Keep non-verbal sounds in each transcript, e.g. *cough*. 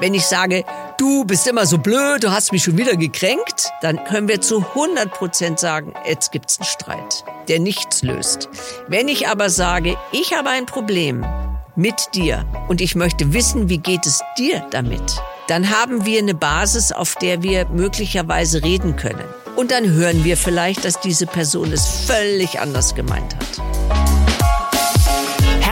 Wenn ich sage, du bist immer so blöd, du hast mich schon wieder gekränkt, dann können wir zu 100 Prozent sagen, jetzt gibt's einen Streit, der nichts löst. Wenn ich aber sage, ich habe ein Problem mit dir und ich möchte wissen, wie geht es dir damit, dann haben wir eine Basis, auf der wir möglicherweise reden können. Und dann hören wir vielleicht, dass diese Person es völlig anders gemeint hat.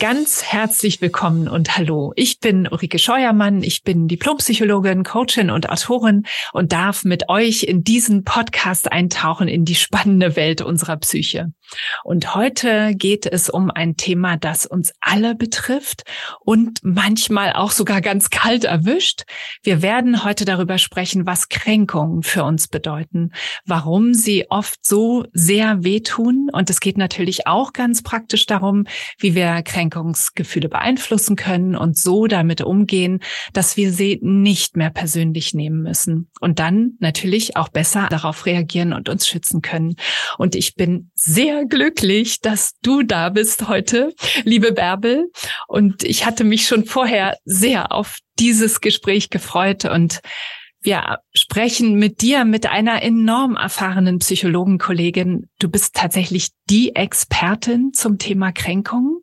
ganz herzlich willkommen und hallo. Ich bin Ulrike Scheuermann. Ich bin Diplompsychologin, Coachin und Autorin und darf mit euch in diesen Podcast eintauchen in die spannende Welt unserer Psyche. Und heute geht es um ein Thema, das uns alle betrifft und manchmal auch sogar ganz kalt erwischt. Wir werden heute darüber sprechen, was Kränkungen für uns bedeuten, warum sie oft so sehr wehtun. Und es geht natürlich auch ganz praktisch darum, wie wir Kränkungsgefühle beeinflussen können und so damit umgehen, dass wir sie nicht mehr persönlich nehmen müssen und dann natürlich auch besser darauf reagieren und uns schützen können. Und ich bin sehr glücklich, dass du da bist heute, liebe Bärbel. Und ich hatte mich schon vorher sehr auf dieses Gespräch gefreut und wir sprechen mit dir, mit einer enorm erfahrenen Psychologenkollegin. Du bist tatsächlich die Expertin zum Thema Kränkung,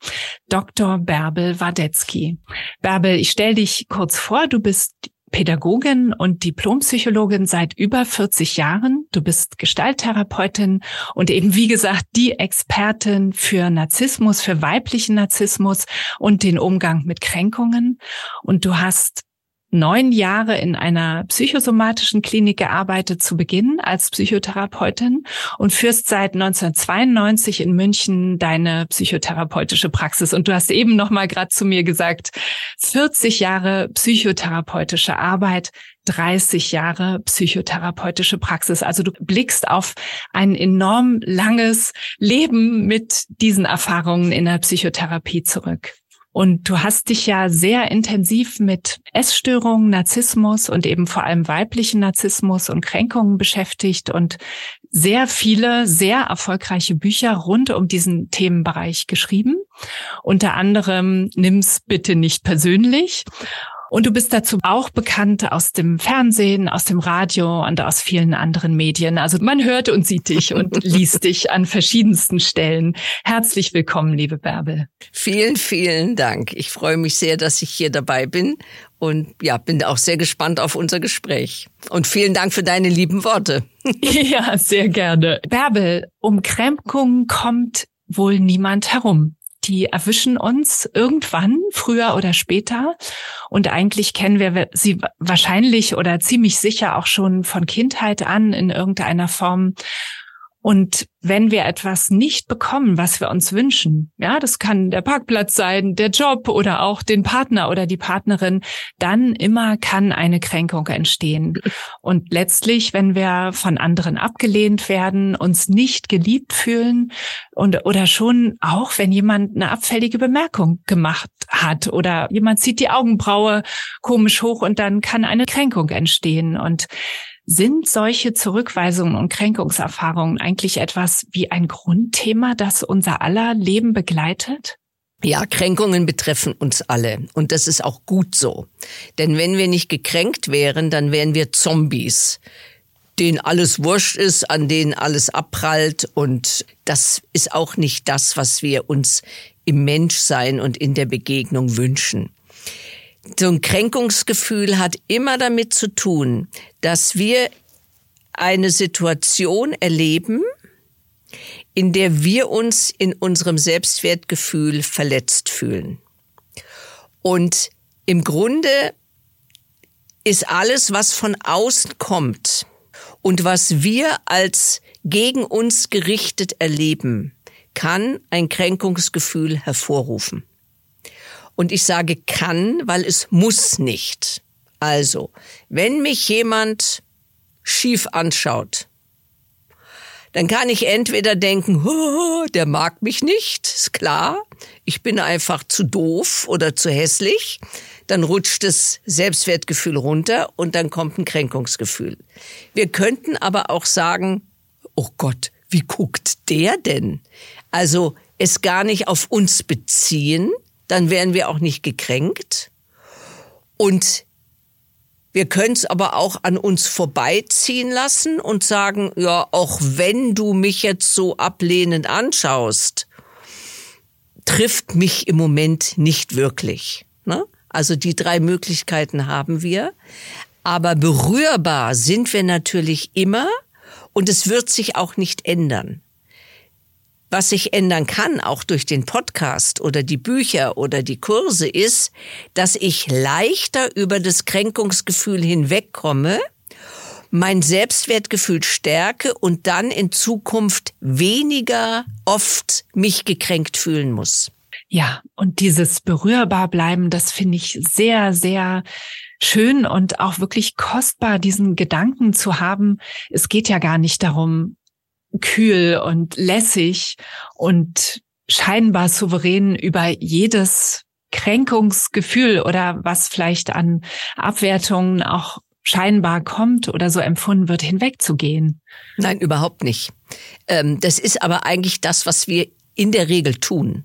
Dr. Bärbel Wadetzky. Bärbel, ich stelle dich kurz vor. Du bist Pädagogin und Diplompsychologin seit über 40 Jahren. Du bist Gestalttherapeutin und eben, wie gesagt, die Expertin für Narzissmus, für weiblichen Narzissmus und den Umgang mit Kränkungen. Und du hast neun Jahre in einer psychosomatischen Klinik gearbeitet zu Beginn als Psychotherapeutin und führst seit 1992 in München deine psychotherapeutische Praxis. Und du hast eben noch mal gerade zu mir gesagt, 40 Jahre psychotherapeutische Arbeit, 30 Jahre psychotherapeutische Praxis. Also du blickst auf ein enorm langes Leben mit diesen Erfahrungen in der Psychotherapie zurück. Und du hast dich ja sehr intensiv mit Essstörungen, Narzissmus und eben vor allem weiblichen Narzissmus und Kränkungen beschäftigt und sehr viele, sehr erfolgreiche Bücher rund um diesen Themenbereich geschrieben. Unter anderem Nimm's bitte nicht persönlich. Und du bist dazu auch bekannt aus dem Fernsehen, aus dem Radio und aus vielen anderen Medien. Also man hört und sieht dich und *laughs* liest dich an verschiedensten Stellen. Herzlich willkommen, liebe Bärbel. Vielen, vielen Dank. Ich freue mich sehr, dass ich hier dabei bin und ja, bin auch sehr gespannt auf unser Gespräch. Und vielen Dank für deine lieben Worte. *laughs* *laughs* ja, sehr gerne. Bärbel, um Kränkungen kommt wohl niemand herum die erwischen uns irgendwann, früher oder später. Und eigentlich kennen wir sie wahrscheinlich oder ziemlich sicher auch schon von Kindheit an in irgendeiner Form. Und wenn wir etwas nicht bekommen, was wir uns wünschen, ja, das kann der Parkplatz sein, der Job oder auch den Partner oder die Partnerin, dann immer kann eine Kränkung entstehen. Und letztlich, wenn wir von anderen abgelehnt werden, uns nicht geliebt fühlen und oder schon auch, wenn jemand eine abfällige Bemerkung gemacht hat oder jemand zieht die Augenbraue komisch hoch und dann kann eine Kränkung entstehen. Und sind solche Zurückweisungen und Kränkungserfahrungen eigentlich etwas wie ein Grundthema, das unser aller Leben begleitet? Ja, Kränkungen betreffen uns alle. Und das ist auch gut so. Denn wenn wir nicht gekränkt wären, dann wären wir Zombies, denen alles wurscht ist, an denen alles abprallt. Und das ist auch nicht das, was wir uns im Menschsein und in der Begegnung wünschen so ein Kränkungsgefühl hat immer damit zu tun, dass wir eine Situation erleben, in der wir uns in unserem Selbstwertgefühl verletzt fühlen. Und im Grunde ist alles, was von außen kommt und was wir als gegen uns gerichtet erleben, kann ein Kränkungsgefühl hervorrufen. Und ich sage kann, weil es muss nicht. Also, wenn mich jemand schief anschaut, Dann kann ich entweder denken, *laughs* der mag mich nicht, ist klar, ich bin einfach zu doof oder zu hässlich. Dann rutscht das Selbstwertgefühl runter und dann kommt ein Kränkungsgefühl. Wir könnten aber auch sagen, oh Gott, wie guckt der denn? Also es gar nicht auf uns beziehen, dann wären wir auch nicht gekränkt. Und wir können es aber auch an uns vorbeiziehen lassen und sagen, ja, auch wenn du mich jetzt so ablehnend anschaust, trifft mich im Moment nicht wirklich. Ne? Also die drei Möglichkeiten haben wir. Aber berührbar sind wir natürlich immer und es wird sich auch nicht ändern. Was sich ändern kann, auch durch den Podcast oder die Bücher oder die Kurse, ist, dass ich leichter über das Kränkungsgefühl hinwegkomme, mein Selbstwertgefühl stärke und dann in Zukunft weniger oft mich gekränkt fühlen muss. Ja, und dieses berührbar bleiben, das finde ich sehr, sehr schön und auch wirklich kostbar, diesen Gedanken zu haben. Es geht ja gar nicht darum, kühl und lässig und scheinbar souverän über jedes Kränkungsgefühl oder was vielleicht an Abwertungen auch scheinbar kommt oder so empfunden wird, hinwegzugehen. Nein, überhaupt nicht. Ähm, das ist aber eigentlich das, was wir in der Regel tun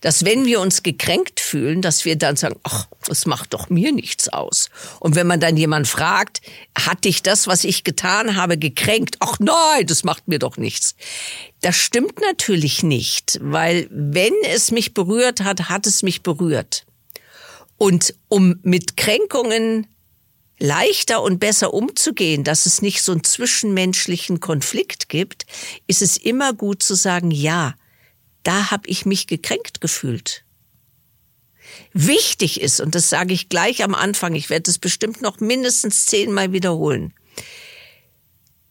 dass wenn wir uns gekränkt fühlen, dass wir dann sagen, ach, das macht doch mir nichts aus. Und wenn man dann jemand fragt, hat dich das, was ich getan habe, gekränkt? Ach nein, das macht mir doch nichts. Das stimmt natürlich nicht, weil wenn es mich berührt hat, hat es mich berührt. Und um mit Kränkungen leichter und besser umzugehen, dass es nicht so einen zwischenmenschlichen Konflikt gibt, ist es immer gut zu sagen, ja, da habe ich mich gekränkt gefühlt. Wichtig ist, und das sage ich gleich am Anfang, ich werde es bestimmt noch mindestens zehnmal wiederholen,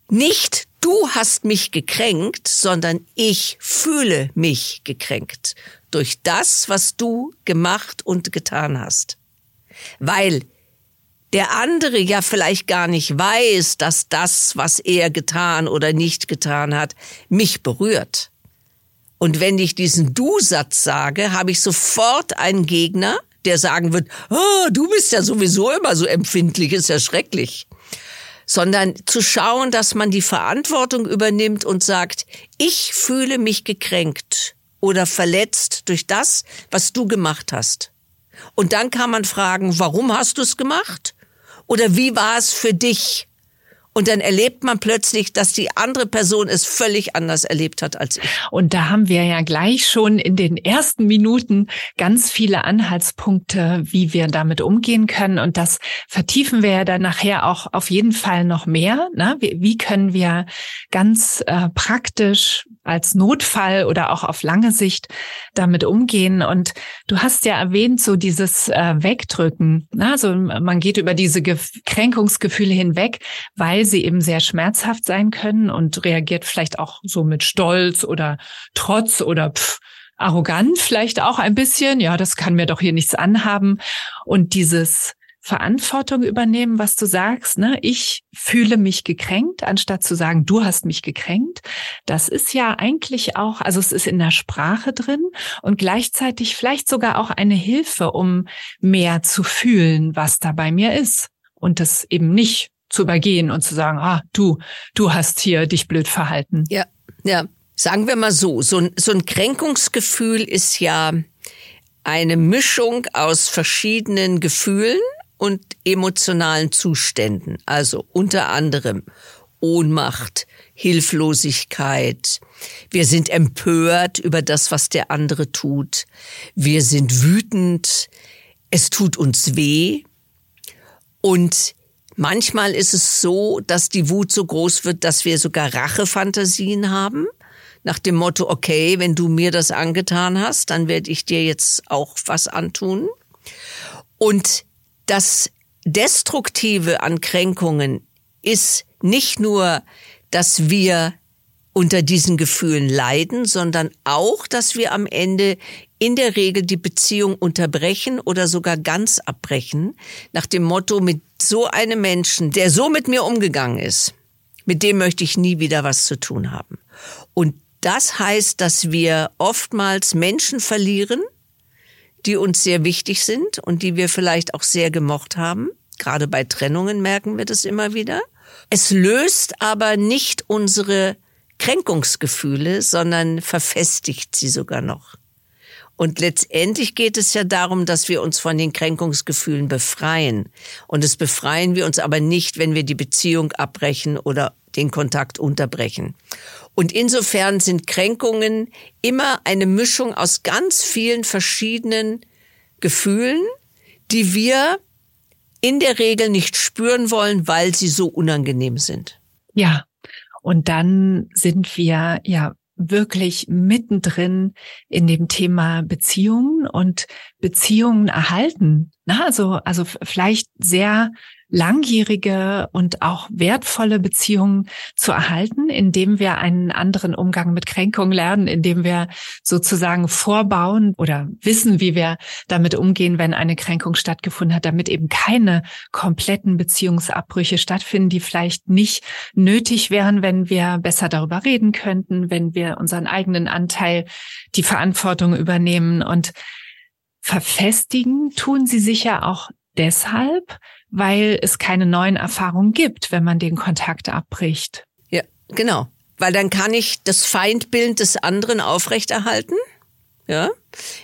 nicht du hast mich gekränkt, sondern ich fühle mich gekränkt durch das, was du gemacht und getan hast. Weil der andere ja vielleicht gar nicht weiß, dass das, was er getan oder nicht getan hat, mich berührt. Und wenn ich diesen Du-Satz sage, habe ich sofort einen Gegner, der sagen wird, oh, du bist ja sowieso immer so empfindlich, ist ja schrecklich. Sondern zu schauen, dass man die Verantwortung übernimmt und sagt, ich fühle mich gekränkt oder verletzt durch das, was du gemacht hast. Und dann kann man fragen, warum hast du es gemacht? Oder wie war es für dich? Und dann erlebt man plötzlich, dass die andere Person es völlig anders erlebt hat als ich. Und da haben wir ja gleich schon in den ersten Minuten ganz viele Anhaltspunkte, wie wir damit umgehen können. Und das vertiefen wir ja dann nachher auch auf jeden Fall noch mehr. Wie, wie können wir ganz äh, praktisch als Notfall oder auch auf lange Sicht damit umgehen. Und du hast ja erwähnt, so dieses äh, Wegdrücken. Ne? Also man geht über diese Ge Kränkungsgefühle hinweg, weil sie eben sehr schmerzhaft sein können und reagiert vielleicht auch so mit Stolz oder Trotz oder pff, arrogant vielleicht auch ein bisschen. Ja, das kann mir doch hier nichts anhaben. Und dieses Verantwortung übernehmen, was du sagst. Ne? Ich fühle mich gekränkt, anstatt zu sagen, du hast mich gekränkt. Das ist ja eigentlich auch, also es ist in der Sprache drin und gleichzeitig vielleicht sogar auch eine Hilfe, um mehr zu fühlen, was da bei mir ist und das eben nicht zu übergehen und zu sagen, ah, du, du hast hier dich blöd verhalten. Ja, ja. Sagen wir mal so, so ein, so ein Kränkungsgefühl ist ja eine Mischung aus verschiedenen Gefühlen und emotionalen Zuständen, also unter anderem Ohnmacht, Hilflosigkeit. Wir sind empört über das, was der andere tut. Wir sind wütend. Es tut uns weh. Und manchmal ist es so, dass die Wut so groß wird, dass wir sogar Rachefantasien haben. Nach dem Motto, okay, wenn du mir das angetan hast, dann werde ich dir jetzt auch was antun. Und das Destruktive an Kränkungen ist nicht nur, dass wir unter diesen Gefühlen leiden, sondern auch, dass wir am Ende in der Regel die Beziehung unterbrechen oder sogar ganz abbrechen, nach dem Motto, mit so einem Menschen, der so mit mir umgegangen ist, mit dem möchte ich nie wieder was zu tun haben. Und das heißt, dass wir oftmals Menschen verlieren, die uns sehr wichtig sind und die wir vielleicht auch sehr gemocht haben. Gerade bei Trennungen merken wir das immer wieder. Es löst aber nicht unsere Kränkungsgefühle, sondern verfestigt sie sogar noch. Und letztendlich geht es ja darum, dass wir uns von den Kränkungsgefühlen befreien. Und es befreien wir uns aber nicht, wenn wir die Beziehung abbrechen oder den Kontakt unterbrechen. Und insofern sind Kränkungen immer eine Mischung aus ganz vielen verschiedenen Gefühlen, die wir in der Regel nicht spüren wollen, weil sie so unangenehm sind. Ja. Und dann sind wir ja wirklich mittendrin in dem Thema Beziehungen und Beziehungen erhalten. Na, also, also vielleicht sehr langjährige und auch wertvolle Beziehungen zu erhalten, indem wir einen anderen Umgang mit Kränkung lernen, indem wir sozusagen vorbauen oder wissen, wie wir damit umgehen, wenn eine Kränkung stattgefunden hat, damit eben keine kompletten Beziehungsabbrüche stattfinden, die vielleicht nicht nötig wären, wenn wir besser darüber reden könnten, wenn wir unseren eigenen Anteil, die Verantwortung übernehmen. Und verfestigen tun sie sich ja auch deshalb, weil es keine neuen Erfahrungen gibt, wenn man den Kontakt abbricht. Ja, genau. Weil dann kann ich das Feindbild des anderen aufrechterhalten. Ja.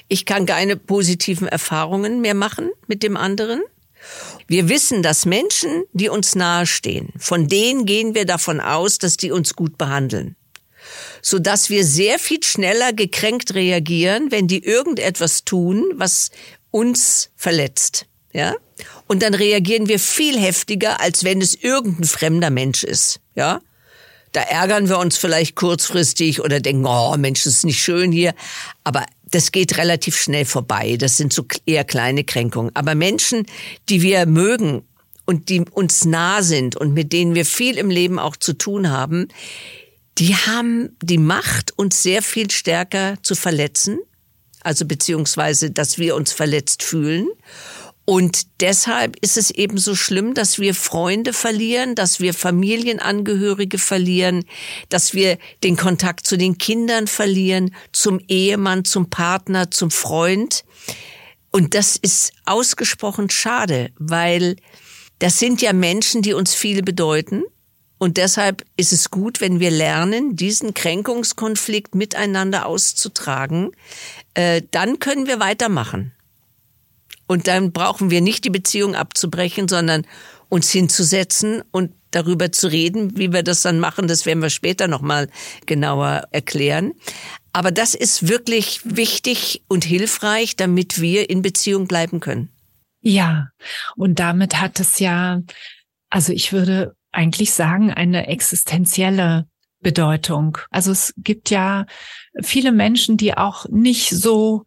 Ich kann keine positiven Erfahrungen mehr machen mit dem anderen. Wir wissen, dass Menschen, die uns nahestehen, von denen gehen wir davon aus, dass die uns gut behandeln. Sodass wir sehr viel schneller gekränkt reagieren, wenn die irgendetwas tun, was uns verletzt. Ja? Und dann reagieren wir viel heftiger, als wenn es irgendein fremder Mensch ist. Ja? Da ärgern wir uns vielleicht kurzfristig oder denken, oh Mensch, das ist nicht schön hier. Aber das geht relativ schnell vorbei. Das sind so eher kleine Kränkungen. Aber Menschen, die wir mögen und die uns nah sind und mit denen wir viel im Leben auch zu tun haben, die haben die Macht, uns sehr viel stärker zu verletzen. Also beziehungsweise, dass wir uns verletzt fühlen. Und deshalb ist es eben so schlimm, dass wir Freunde verlieren, dass wir Familienangehörige verlieren, dass wir den Kontakt zu den Kindern verlieren, zum Ehemann, zum Partner, zum Freund. Und das ist ausgesprochen schade, weil das sind ja Menschen, die uns viel bedeuten. Und deshalb ist es gut, wenn wir lernen, diesen Kränkungskonflikt miteinander auszutragen. Äh, dann können wir weitermachen. Und dann brauchen wir nicht die Beziehung abzubrechen, sondern uns hinzusetzen und darüber zu reden, wie wir das dann machen. Das werden wir später nochmal genauer erklären. Aber das ist wirklich wichtig und hilfreich, damit wir in Beziehung bleiben können. Ja, und damit hat es ja, also ich würde eigentlich sagen, eine existenzielle Bedeutung. Also es gibt ja viele Menschen, die auch nicht so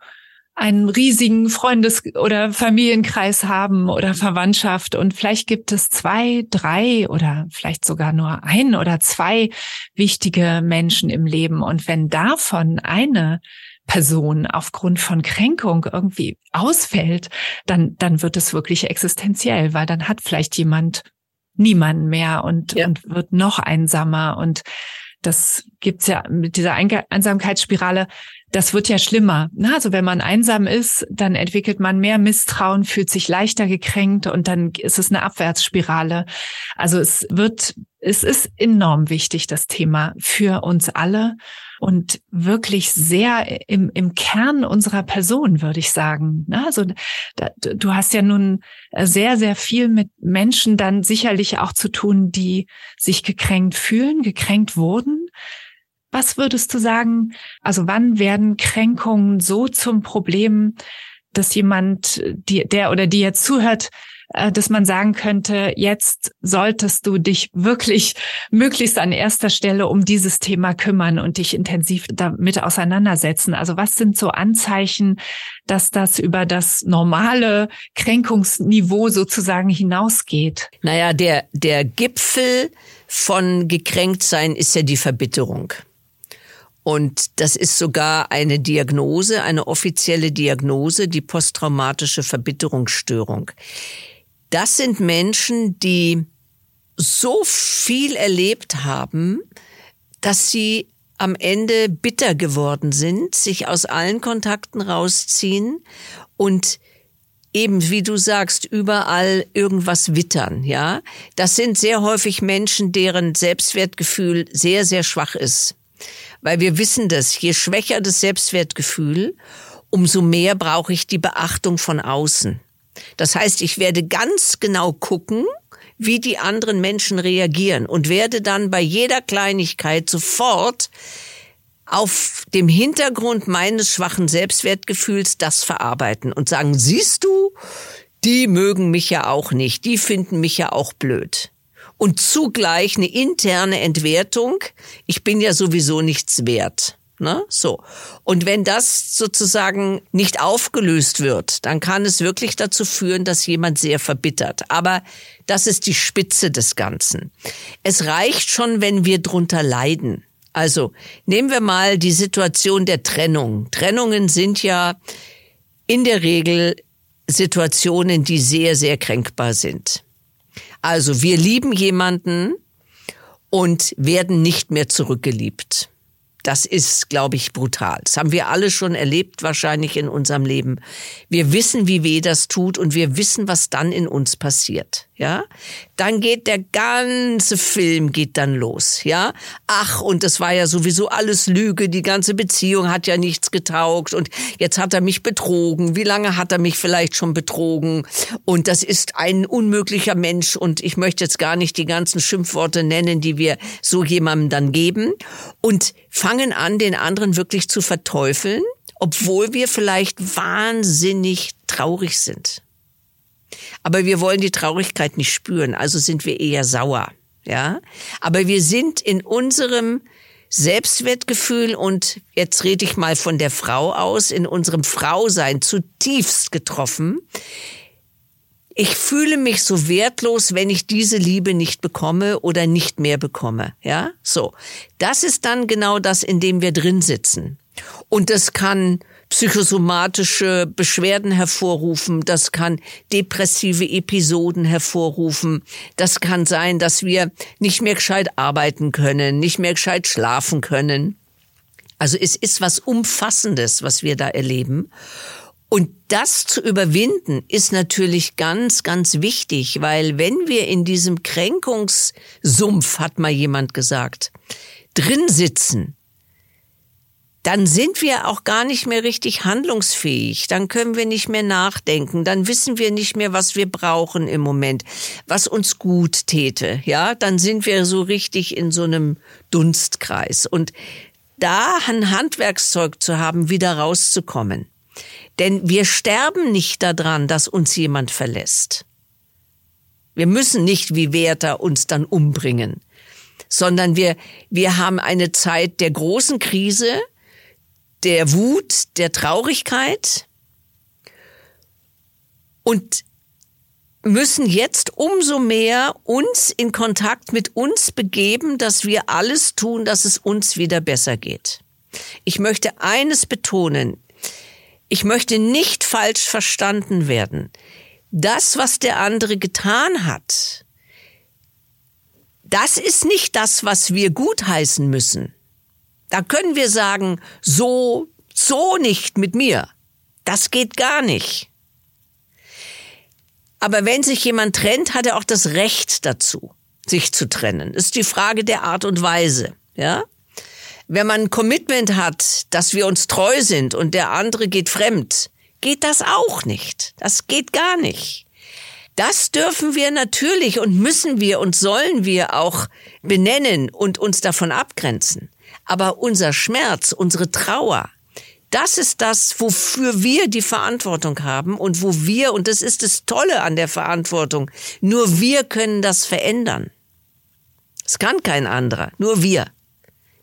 einen riesigen Freundes- oder Familienkreis haben oder Verwandtschaft und vielleicht gibt es zwei, drei oder vielleicht sogar nur ein oder zwei wichtige Menschen im Leben. Und wenn davon eine Person aufgrund von Kränkung irgendwie ausfällt, dann, dann wird es wirklich existenziell, weil dann hat vielleicht jemand niemanden mehr und, ja. und wird noch einsamer und das gibt's ja mit dieser Einsamkeitsspirale das wird ja schlimmer. Also wenn man einsam ist, dann entwickelt man mehr Misstrauen, fühlt sich leichter gekränkt und dann ist es eine Abwärtsspirale. Also es wird, es ist enorm wichtig, das Thema für uns alle und wirklich sehr im, im Kern unserer Person, würde ich sagen. Also da, du hast ja nun sehr, sehr viel mit Menschen dann sicherlich auch zu tun, die sich gekränkt fühlen, gekränkt wurden was würdest du sagen? Also wann werden Kränkungen so zum Problem, dass jemand, die, der oder die jetzt zuhört, äh, dass man sagen könnte, jetzt solltest du dich wirklich *laughs* möglichst an erster Stelle um dieses Thema kümmern und dich intensiv damit auseinandersetzen. Also was sind so Anzeichen, dass das über das normale Kränkungsniveau sozusagen hinausgeht? Naja, der, der Gipfel von Gekränktsein ist ja die Verbitterung. Und das ist sogar eine Diagnose, eine offizielle Diagnose, die posttraumatische Verbitterungsstörung. Das sind Menschen, die so viel erlebt haben, dass sie am Ende bitter geworden sind, sich aus allen Kontakten rausziehen und eben, wie du sagst, überall irgendwas wittern, ja. Das sind sehr häufig Menschen, deren Selbstwertgefühl sehr, sehr schwach ist. Weil wir wissen das, je schwächer das Selbstwertgefühl, umso mehr brauche ich die Beachtung von außen. Das heißt, ich werde ganz genau gucken, wie die anderen Menschen reagieren und werde dann bei jeder Kleinigkeit sofort auf dem Hintergrund meines schwachen Selbstwertgefühls das verarbeiten und sagen, siehst du, die mögen mich ja auch nicht, die finden mich ja auch blöd. Und zugleich eine interne Entwertung, ich bin ja sowieso nichts wert. Ne? So. Und wenn das sozusagen nicht aufgelöst wird, dann kann es wirklich dazu führen, dass jemand sehr verbittert. Aber das ist die Spitze des Ganzen. Es reicht schon, wenn wir drunter leiden. Also nehmen wir mal die Situation der Trennung. Trennungen sind ja in der Regel Situationen, die sehr, sehr kränkbar sind. Also wir lieben jemanden und werden nicht mehr zurückgeliebt das ist, glaube ich, brutal. Das haben wir alle schon erlebt, wahrscheinlich in unserem Leben. Wir wissen, wie weh das tut und wir wissen, was dann in uns passiert. Ja, dann geht der ganze Film geht dann los. Ja, ach und das war ja sowieso alles Lüge. Die ganze Beziehung hat ja nichts getaugt und jetzt hat er mich betrogen. Wie lange hat er mich vielleicht schon betrogen? Und das ist ein unmöglicher Mensch und ich möchte jetzt gar nicht die ganzen Schimpfworte nennen, die wir so jemandem dann geben und fangen an, den anderen wirklich zu verteufeln, obwohl wir vielleicht wahnsinnig traurig sind. Aber wir wollen die Traurigkeit nicht spüren, also sind wir eher sauer, ja? Aber wir sind in unserem Selbstwertgefühl und jetzt rede ich mal von der Frau aus, in unserem Frausein zutiefst getroffen. Ich fühle mich so wertlos, wenn ich diese Liebe nicht bekomme oder nicht mehr bekomme. Ja, so. Das ist dann genau das, in dem wir drin sitzen. Und das kann psychosomatische Beschwerden hervorrufen, das kann depressive Episoden hervorrufen, das kann sein, dass wir nicht mehr gescheit arbeiten können, nicht mehr gescheit schlafen können. Also es ist was Umfassendes, was wir da erleben. Und das zu überwinden ist natürlich ganz, ganz wichtig, weil wenn wir in diesem Kränkungssumpf, hat mal jemand gesagt, drin sitzen, dann sind wir auch gar nicht mehr richtig handlungsfähig, dann können wir nicht mehr nachdenken, dann wissen wir nicht mehr, was wir brauchen im Moment, was uns gut täte, ja, dann sind wir so richtig in so einem Dunstkreis und da ein Handwerkszeug zu haben, wieder rauszukommen. Denn wir sterben nicht daran, dass uns jemand verlässt. Wir müssen nicht wie Werther uns dann umbringen, sondern wir, wir haben eine Zeit der großen Krise, der Wut, der Traurigkeit und müssen jetzt umso mehr uns in Kontakt mit uns begeben, dass wir alles tun, dass es uns wieder besser geht. Ich möchte eines betonen. Ich möchte nicht falsch verstanden werden. Das, was der andere getan hat, das ist nicht das, was wir gutheißen müssen. Da können wir sagen, so, so nicht mit mir. Das geht gar nicht. Aber wenn sich jemand trennt, hat er auch das Recht dazu, sich zu trennen. Ist die Frage der Art und Weise, ja? Wenn man ein Commitment hat, dass wir uns treu sind und der andere geht fremd, geht das auch nicht. Das geht gar nicht. Das dürfen wir natürlich und müssen wir und sollen wir auch benennen und uns davon abgrenzen. Aber unser Schmerz, unsere Trauer, das ist das, wofür wir die Verantwortung haben und wo wir, und das ist das Tolle an der Verantwortung, nur wir können das verändern. Es kann kein anderer, nur wir.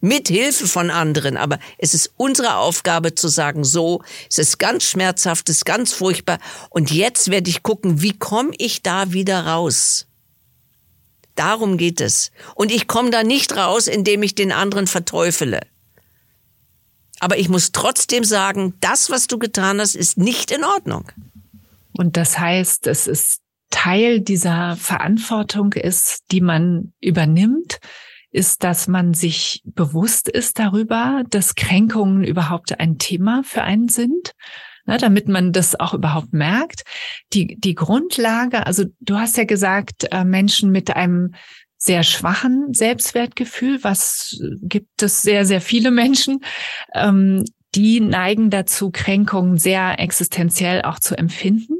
Mit Hilfe von anderen, aber es ist unsere Aufgabe zu sagen, so, es ist ganz schmerzhaft, es ist ganz furchtbar und jetzt werde ich gucken, wie komme ich da wieder raus? Darum geht es. Und ich komme da nicht raus, indem ich den anderen verteufele. Aber ich muss trotzdem sagen, das, was du getan hast, ist nicht in Ordnung. Und das heißt, es ist Teil dieser Verantwortung ist, die man übernimmt, ist, dass man sich bewusst ist darüber, dass Kränkungen überhaupt ein Thema für einen sind. Ne, damit man das auch überhaupt merkt. Die, die Grundlage, also du hast ja gesagt, äh, Menschen mit einem sehr schwachen Selbstwertgefühl, was gibt es sehr, sehr viele Menschen, ähm, die neigen dazu, Kränkungen sehr existenziell auch zu empfinden,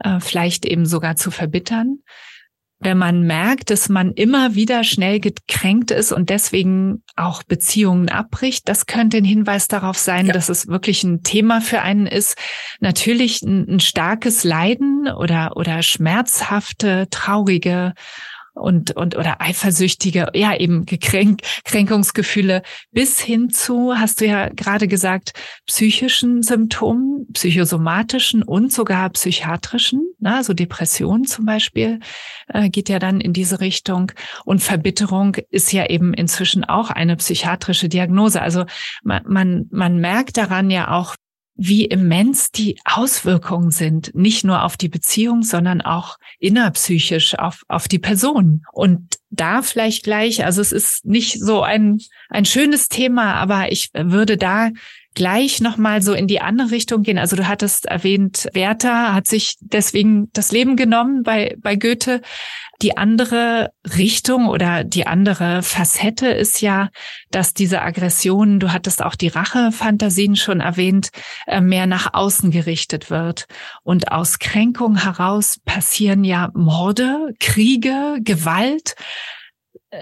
äh, vielleicht eben sogar zu verbittern wenn man merkt, dass man immer wieder schnell gekränkt ist und deswegen auch Beziehungen abbricht, das könnte ein Hinweis darauf sein, ja. dass es wirklich ein Thema für einen ist. Natürlich ein, ein starkes Leiden oder, oder schmerzhafte, traurige und, und oder eifersüchtige, ja eben Gekränk, Kränkungsgefühle bis hin zu, hast du ja gerade gesagt, psychischen Symptomen, psychosomatischen und sogar psychiatrischen, ne, also Depression zum Beispiel äh, geht ja dann in diese Richtung und Verbitterung ist ja eben inzwischen auch eine psychiatrische Diagnose. Also man, man, man merkt daran ja auch, wie immens die Auswirkungen sind, nicht nur auf die Beziehung, sondern auch innerpsychisch auf, auf die Person. Und da vielleicht gleich, also es ist nicht so ein, ein schönes Thema, aber ich würde da gleich nochmal so in die andere Richtung gehen. Also du hattest erwähnt, Werther hat sich deswegen das Leben genommen bei, bei Goethe. Die andere Richtung oder die andere Facette ist ja, dass diese Aggression, du hattest auch die Rachefantasien schon erwähnt, äh, mehr nach außen gerichtet wird. Und aus Kränkung heraus passieren ja Morde, Kriege, Gewalt.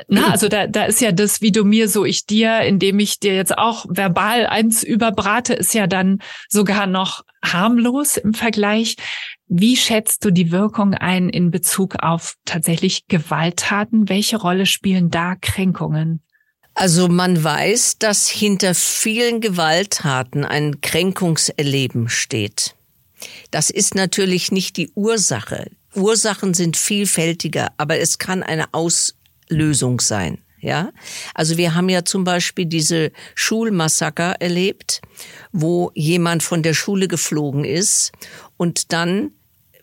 Na, also da, da ist ja das, wie du mir, so ich dir, indem ich dir jetzt auch verbal eins überbrate, ist ja dann sogar noch harmlos im Vergleich. Wie schätzt du die Wirkung ein in Bezug auf tatsächlich Gewalttaten? Welche Rolle spielen da Kränkungen? Also man weiß, dass hinter vielen Gewalttaten ein Kränkungserleben steht. Das ist natürlich nicht die Ursache. Ursachen sind vielfältiger, aber es kann eine Auslösung sein. Ja, also wir haben ja zum Beispiel diese Schulmassaker erlebt, wo jemand von der Schule geflogen ist und dann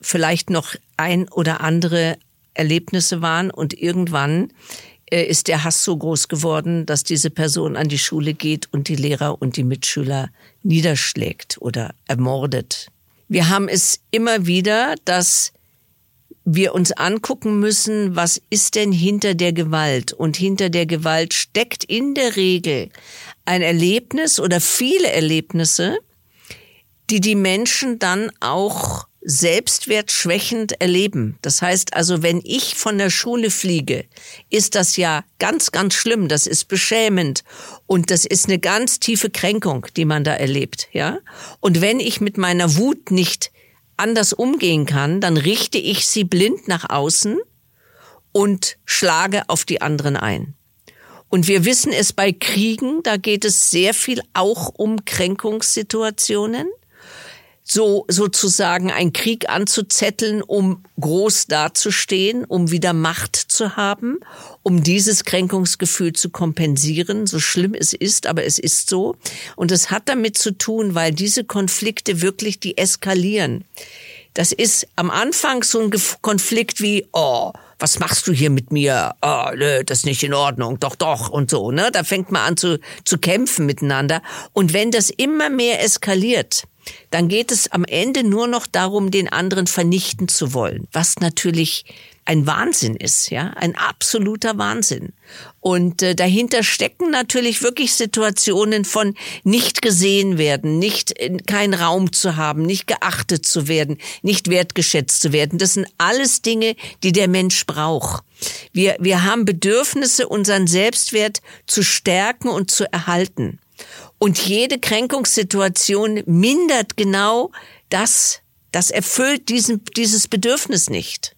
vielleicht noch ein oder andere Erlebnisse waren und irgendwann äh, ist der Hass so groß geworden, dass diese Person an die Schule geht und die Lehrer und die Mitschüler niederschlägt oder ermordet. Wir haben es immer wieder, dass wir uns angucken müssen, was ist denn hinter der Gewalt? Und hinter der Gewalt steckt in der Regel ein Erlebnis oder viele Erlebnisse, die die Menschen dann auch selbstwertschwächend erleben. Das heißt also, wenn ich von der Schule fliege, ist das ja ganz, ganz schlimm. Das ist beschämend. Und das ist eine ganz tiefe Kränkung, die man da erlebt, ja. Und wenn ich mit meiner Wut nicht anders umgehen kann, dann richte ich sie blind nach außen und schlage auf die anderen ein. Und wir wissen es bei Kriegen, da geht es sehr viel auch um Kränkungssituationen so sozusagen einen Krieg anzuzetteln, um groß dazustehen, um wieder Macht zu haben, um dieses Kränkungsgefühl zu kompensieren, so schlimm es ist, aber es ist so. Und es hat damit zu tun, weil diese Konflikte wirklich die eskalieren. Das ist am Anfang so ein Konflikt wie, oh, was machst du hier mit mir? Oh, nö, das ist nicht in Ordnung. Doch, doch und so, ne? Da fängt man an zu, zu kämpfen miteinander. Und wenn das immer mehr eskaliert, dann geht es am Ende nur noch darum, den anderen vernichten zu wollen, was natürlich ein Wahnsinn ist, ja, ein absoluter Wahnsinn. Und äh, dahinter stecken natürlich wirklich Situationen von nicht gesehen werden, nicht in, kein Raum zu haben, nicht geachtet zu werden, nicht wertgeschätzt zu werden. Das sind alles Dinge, die der Mensch braucht. Wir, wir haben Bedürfnisse, unseren Selbstwert zu stärken und zu erhalten. Und jede Kränkungssituation mindert genau das, das erfüllt diesen, dieses Bedürfnis nicht.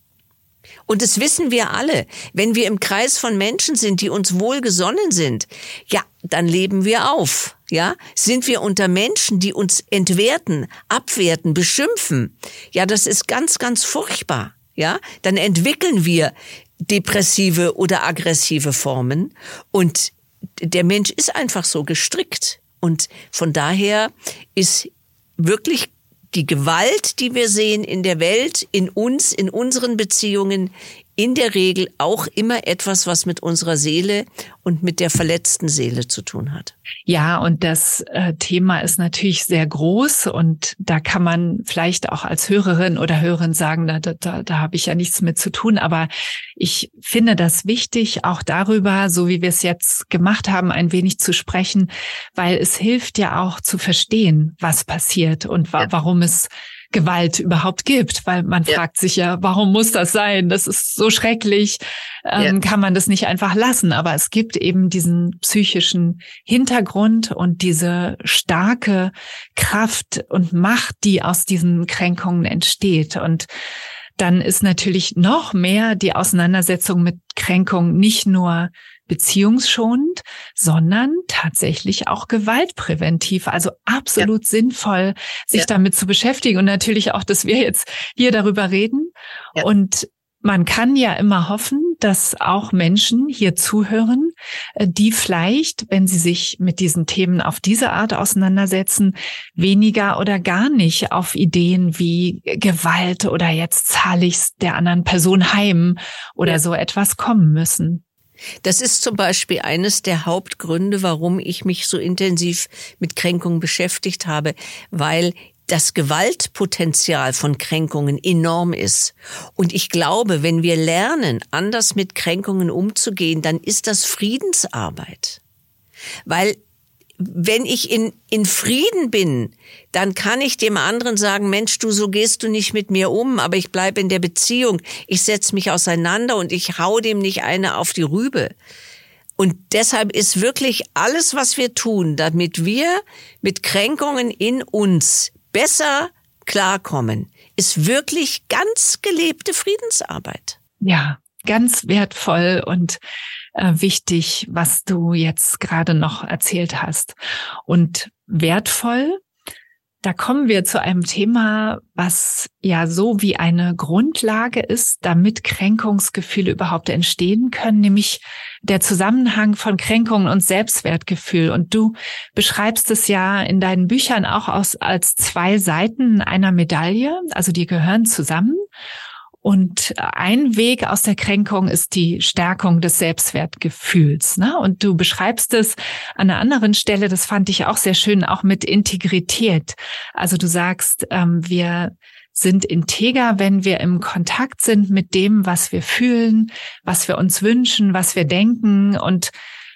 Und das wissen wir alle. Wenn wir im Kreis von Menschen sind, die uns wohlgesonnen sind, ja, dann leben wir auf. Ja, sind wir unter Menschen, die uns entwerten, abwerten, beschimpfen? Ja, das ist ganz, ganz furchtbar. Ja, dann entwickeln wir depressive oder aggressive Formen und der Mensch ist einfach so gestrickt. Und von daher ist wirklich die Gewalt, die wir sehen in der Welt, in uns, in unseren Beziehungen, in der Regel auch immer etwas, was mit unserer Seele und mit der verletzten Seele zu tun hat. Ja, und das äh, Thema ist natürlich sehr groß und da kann man vielleicht auch als Hörerin oder Hörerin sagen, da, da, da habe ich ja nichts mit zu tun. Aber ich finde das wichtig, auch darüber, so wie wir es jetzt gemacht haben, ein wenig zu sprechen, weil es hilft ja auch zu verstehen, was passiert und wa ja. warum es Gewalt überhaupt gibt, weil man ja. fragt sich ja, warum muss das sein? Das ist so schrecklich. Ähm, ja. Kann man das nicht einfach lassen? Aber es gibt eben diesen psychischen Hintergrund und diese starke Kraft und Macht, die aus diesen Kränkungen entsteht. Und dann ist natürlich noch mehr die Auseinandersetzung mit Kränkung nicht nur beziehungsschonend, sondern tatsächlich auch gewaltpräventiv. Also absolut ja. sinnvoll, sich ja. damit zu beschäftigen und natürlich auch, dass wir jetzt hier darüber reden. Ja. Und man kann ja immer hoffen, dass auch Menschen hier zuhören, äh, die vielleicht, wenn sie sich mit diesen Themen auf diese Art auseinandersetzen, weniger oder gar nicht auf Ideen wie Gewalt oder jetzt zahle ich der anderen Person heim oder so etwas kommen müssen. Das ist zum Beispiel eines der Hauptgründe, warum ich mich so intensiv mit Kränkungen beschäftigt habe, weil das Gewaltpotenzial von Kränkungen enorm ist. Und ich glaube, wenn wir lernen, anders mit Kränkungen umzugehen, dann ist das Friedensarbeit. Weil wenn ich in, in Frieden bin, dann kann ich dem anderen sagen, Mensch, du, so gehst du nicht mit mir um, aber ich bleibe in der Beziehung. Ich setze mich auseinander und ich hau dem nicht eine auf die Rübe. Und deshalb ist wirklich alles, was wir tun, damit wir mit Kränkungen in uns besser klarkommen, ist wirklich ganz gelebte Friedensarbeit. Ja, ganz wertvoll und äh, wichtig, was du jetzt gerade noch erzählt hast. Und wertvoll, da kommen wir zu einem Thema, was ja so wie eine Grundlage ist, damit Kränkungsgefühle überhaupt entstehen können, nämlich der Zusammenhang von Kränkungen und Selbstwertgefühl. Und du beschreibst es ja in deinen Büchern auch aus, als zwei Seiten einer Medaille, also die gehören zusammen. Und ein Weg aus der Kränkung ist die Stärkung des Selbstwertgefühls. Ne? Und du beschreibst es an einer anderen Stelle, das fand ich auch sehr schön, auch mit Integrität. Also du sagst, ähm, wir sind integer, wenn wir im Kontakt sind mit dem, was wir fühlen, was wir uns wünschen, was wir denken und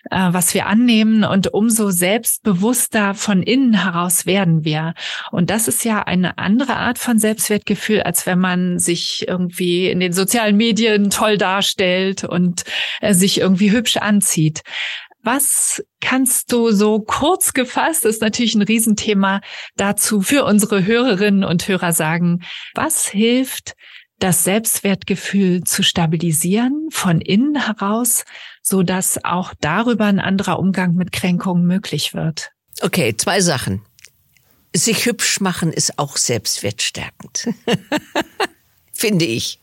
äh, was wir annehmen und umso selbstbewusster von innen heraus werden wir. Und das ist ja eine andere Art von Selbstwertgefühl, als wenn man sich irgendwie in den sozialen Medien toll darstellt und äh, sich irgendwie hübsch anzieht. Was kannst du so kurz gefasst, ist natürlich ein Riesenthema, dazu für unsere Hörerinnen und Hörer sagen, was hilft, das Selbstwertgefühl zu stabilisieren von innen heraus, so dass auch darüber ein anderer Umgang mit Kränkungen möglich wird. Okay, zwei Sachen. Sich hübsch machen ist auch selbstwertstärkend. *laughs* Finde ich.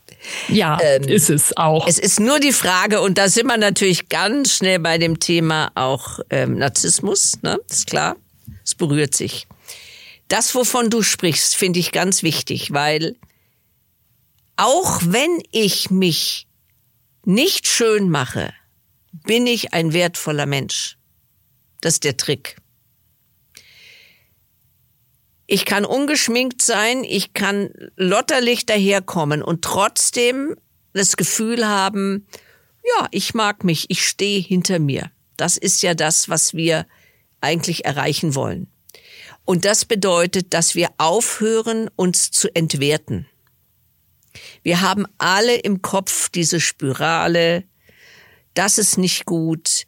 Ja, ähm, ist es auch. Es ist nur die Frage, und da sind wir natürlich ganz schnell bei dem Thema auch ähm, Narzissmus, ne? Ist klar. Es berührt sich. Das, wovon du sprichst, finde ich ganz wichtig, weil auch wenn ich mich nicht schön mache, bin ich ein wertvoller Mensch. Das ist der Trick. Ich kann ungeschminkt sein, ich kann lotterlich daherkommen und trotzdem das Gefühl haben, ja, ich mag mich, ich stehe hinter mir. Das ist ja das, was wir eigentlich erreichen wollen. Und das bedeutet, dass wir aufhören, uns zu entwerten. Wir haben alle im Kopf diese Spirale, das ist nicht gut,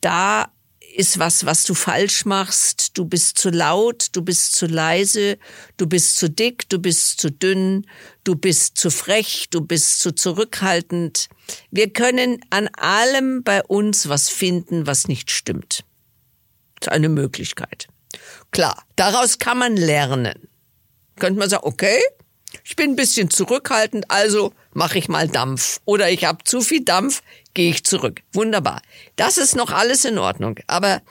da ist was, was du falsch machst, du bist zu laut, du bist zu leise, du bist zu dick, du bist zu dünn, du bist zu frech, du bist zu zurückhaltend. Wir können an allem bei uns was finden, was nicht stimmt. Das ist eine Möglichkeit. Klar, daraus kann man lernen. Könnte man sagen, okay, ich bin ein bisschen zurückhaltend, also mache ich mal Dampf. Oder ich habe zu viel Dampf, gehe ich zurück. Wunderbar. Das ist noch alles in Ordnung. Aber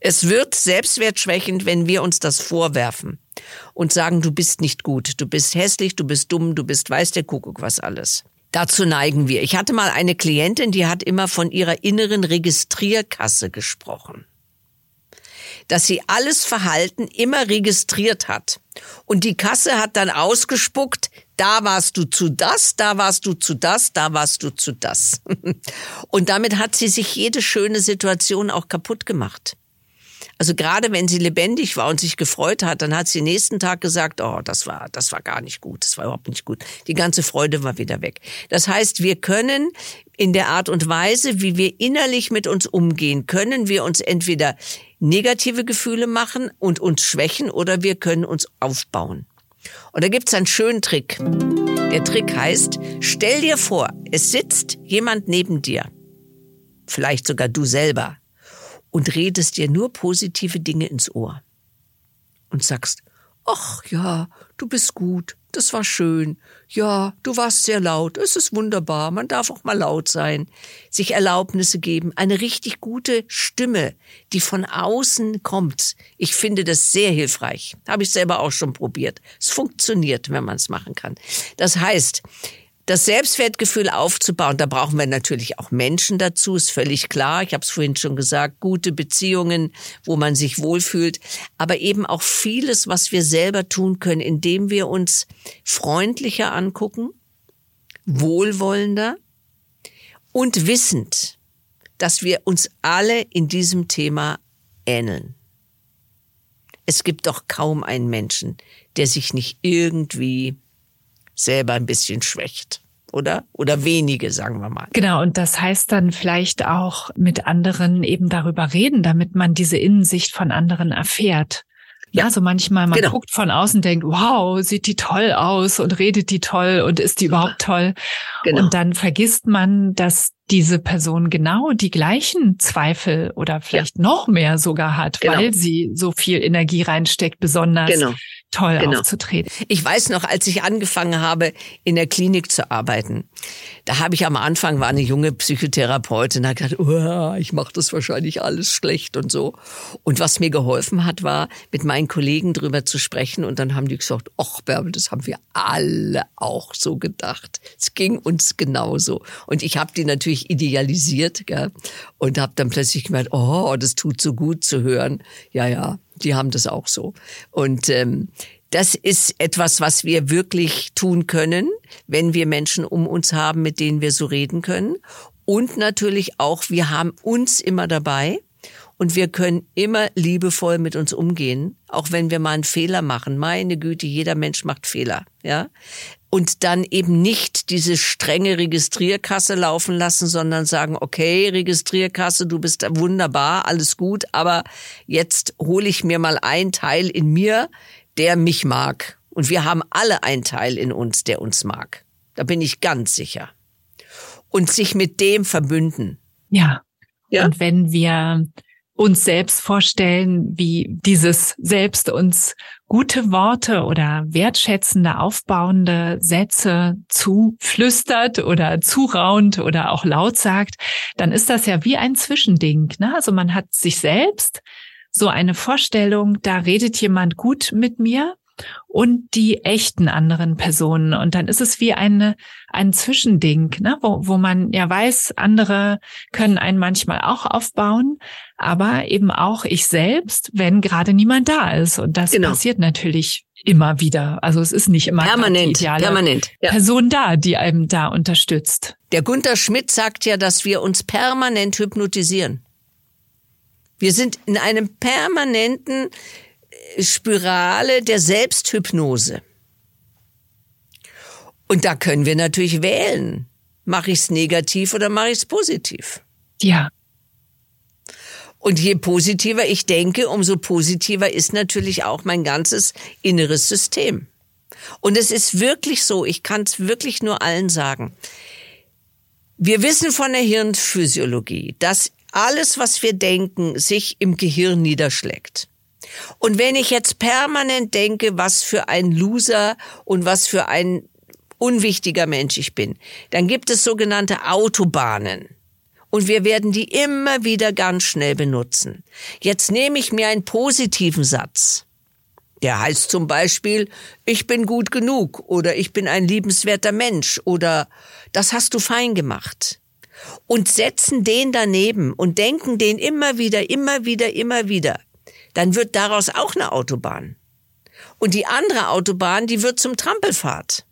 es wird selbstwertschwächend, wenn wir uns das vorwerfen und sagen, du bist nicht gut, du bist hässlich, du bist dumm, du bist weiß der Kuckuck was alles. Dazu neigen wir. Ich hatte mal eine Klientin, die hat immer von ihrer inneren Registrierkasse gesprochen. Dass sie alles Verhalten immer registriert hat. Und die Kasse hat dann ausgespuckt, da warst du zu das, da warst du zu das, da warst du zu das. *laughs* Und damit hat sie sich jede schöne Situation auch kaputt gemacht. Also gerade wenn sie lebendig war und sich gefreut hat, dann hat sie nächsten Tag gesagt, oh, das war, das war gar nicht gut, das war überhaupt nicht gut. Die ganze Freude war wieder weg. Das heißt, wir können in der Art und Weise, wie wir innerlich mit uns umgehen, können wir uns entweder negative Gefühle machen und uns schwächen oder wir können uns aufbauen. Und da gibt's einen schönen Trick. Der Trick heißt, stell dir vor, es sitzt jemand neben dir. Vielleicht sogar du selber und redest dir nur positive Dinge ins Ohr und sagst, ach ja, du bist gut, das war schön, ja, du warst sehr laut, es ist wunderbar, man darf auch mal laut sein, sich Erlaubnisse geben, eine richtig gute Stimme, die von außen kommt. Ich finde das sehr hilfreich, habe ich selber auch schon probiert. Es funktioniert, wenn man es machen kann. Das heißt, das Selbstwertgefühl aufzubauen, da brauchen wir natürlich auch Menschen dazu, ist völlig klar. Ich habe es vorhin schon gesagt, gute Beziehungen, wo man sich wohlfühlt, aber eben auch vieles, was wir selber tun können, indem wir uns freundlicher angucken, wohlwollender und wissend, dass wir uns alle in diesem Thema ähneln. Es gibt doch kaum einen Menschen, der sich nicht irgendwie selber ein bisschen schwächt oder? Oder wenige, sagen wir mal. Genau, und das heißt dann vielleicht auch mit anderen eben darüber reden, damit man diese Innensicht von anderen erfährt. Ja, so manchmal, man genau. guckt von außen, denkt, wow, sieht die toll aus und redet die toll und ist die überhaupt toll? Genau. Und dann vergisst man, dass diese Person genau die gleichen Zweifel oder vielleicht ja. noch mehr sogar hat, genau. weil sie so viel Energie reinsteckt, besonders genau toll genau. aufzutreten. Ich weiß noch, als ich angefangen habe, in der Klinik zu arbeiten, da habe ich am Anfang war eine junge Psychotherapeutin, hat gesagt, oh, ich mache das wahrscheinlich alles schlecht und so. Und was mir geholfen hat, war, mit meinen Kollegen drüber zu sprechen. Und dann haben die gesagt, ach Bärbel, das haben wir alle auch so gedacht. Es ging uns genauso. Und ich habe die natürlich idealisiert gell? und habe dann plötzlich gemerkt, oh, das tut so gut zu hören. Ja, ja, die haben das auch so. Und ähm, das ist etwas, was wir wirklich tun können, wenn wir Menschen um uns haben, mit denen wir so reden können. Und natürlich auch, wir haben uns immer dabei und wir können immer liebevoll mit uns umgehen, auch wenn wir mal einen Fehler machen. Meine Güte, jeder Mensch macht Fehler, ja und dann eben nicht diese strenge Registrierkasse laufen lassen, sondern sagen, okay, Registrierkasse, du bist wunderbar, alles gut, aber jetzt hole ich mir mal einen Teil in mir, der mich mag. Und wir haben alle einen Teil in uns, der uns mag. Da bin ich ganz sicher. Und sich mit dem verbünden. Ja. ja? Und wenn wir uns selbst vorstellen, wie dieses Selbst uns gute Worte oder wertschätzende, aufbauende Sätze zuflüstert oder zuraunt oder auch laut sagt, dann ist das ja wie ein Zwischending. Ne? Also man hat sich selbst so eine Vorstellung, da redet jemand gut mit mir und die echten anderen Personen. Und dann ist es wie eine, ein Zwischending, ne? wo, wo man ja weiß, andere können einen manchmal auch aufbauen, aber eben auch ich selbst, wenn gerade niemand da ist. Und das genau. passiert natürlich immer wieder. Also es ist nicht immer permanent, die ideale permanent, ja. Person da, die einem da unterstützt. Der Gunther Schmidt sagt ja, dass wir uns permanent hypnotisieren. Wir sind in einem permanenten Spirale der Selbsthypnose. Und da können wir natürlich wählen. Mache ich es negativ oder mache ich es positiv? Ja. Und je positiver ich denke, umso positiver ist natürlich auch mein ganzes inneres System. Und es ist wirklich so, ich kann es wirklich nur allen sagen. Wir wissen von der Hirnphysiologie, dass alles, was wir denken, sich im Gehirn niederschlägt. Und wenn ich jetzt permanent denke, was für ein Loser und was für ein unwichtiger Mensch ich bin, dann gibt es sogenannte Autobahnen. Und wir werden die immer wieder ganz schnell benutzen. Jetzt nehme ich mir einen positiven Satz. Der heißt zum Beispiel, ich bin gut genug oder ich bin ein liebenswerter Mensch oder das hast du fein gemacht. Und setzen den daneben und denken den immer wieder, immer wieder, immer wieder. Dann wird daraus auch eine Autobahn. Und die andere Autobahn, die wird zum Trampelfahrt.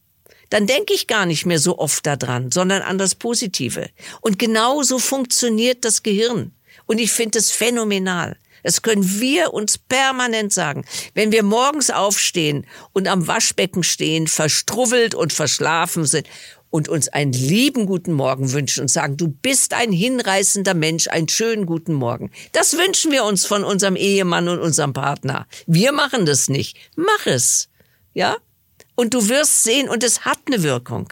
Dann denke ich gar nicht mehr so oft daran, sondern an das Positive. Und genauso funktioniert das Gehirn. Und ich finde es phänomenal. Das können wir uns permanent sagen. Wenn wir morgens aufstehen und am Waschbecken stehen, verstrubbelt und verschlafen sind und uns einen lieben guten Morgen wünschen und sagen, du bist ein hinreißender Mensch, einen schönen guten Morgen. Das wünschen wir uns von unserem Ehemann und unserem Partner. Wir machen das nicht. Mach es. Ja? Und du wirst sehen, und es hat eine Wirkung.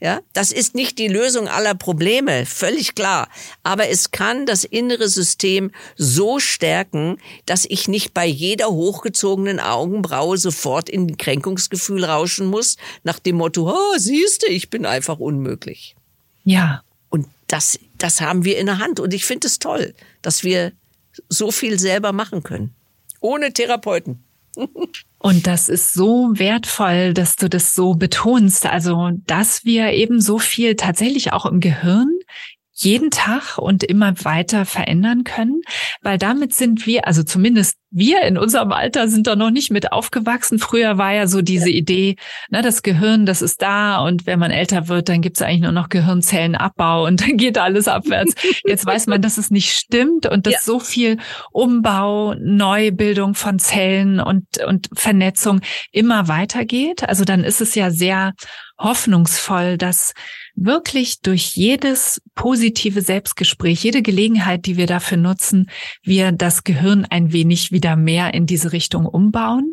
Ja, das ist nicht die Lösung aller Probleme, völlig klar. Aber es kann das innere System so stärken, dass ich nicht bei jeder hochgezogenen Augenbraue sofort in ein Kränkungsgefühl rauschen muss, nach dem Motto, oh, siehste, ich bin einfach unmöglich. Ja. Und das, das haben wir in der Hand. Und ich finde es toll, dass wir so viel selber machen können. Ohne Therapeuten. *laughs* Und das ist so wertvoll, dass du das so betonst. Also, dass wir eben so viel tatsächlich auch im Gehirn jeden Tag und immer weiter verändern können, weil damit sind wir, also zumindest wir in unserem Alter sind da noch nicht mit aufgewachsen. Früher war ja so diese Idee, ne, das Gehirn, das ist da und wenn man älter wird, dann gibt's eigentlich nur noch Gehirnzellenabbau und dann geht alles abwärts. Jetzt weiß man, dass es nicht stimmt und dass ja. so viel Umbau, Neubildung von Zellen und, und Vernetzung immer weitergeht. Also dann ist es ja sehr hoffnungsvoll, dass wirklich durch jedes positive Selbstgespräch, jede Gelegenheit, die wir dafür nutzen, wir das Gehirn ein wenig wieder mehr in diese Richtung umbauen.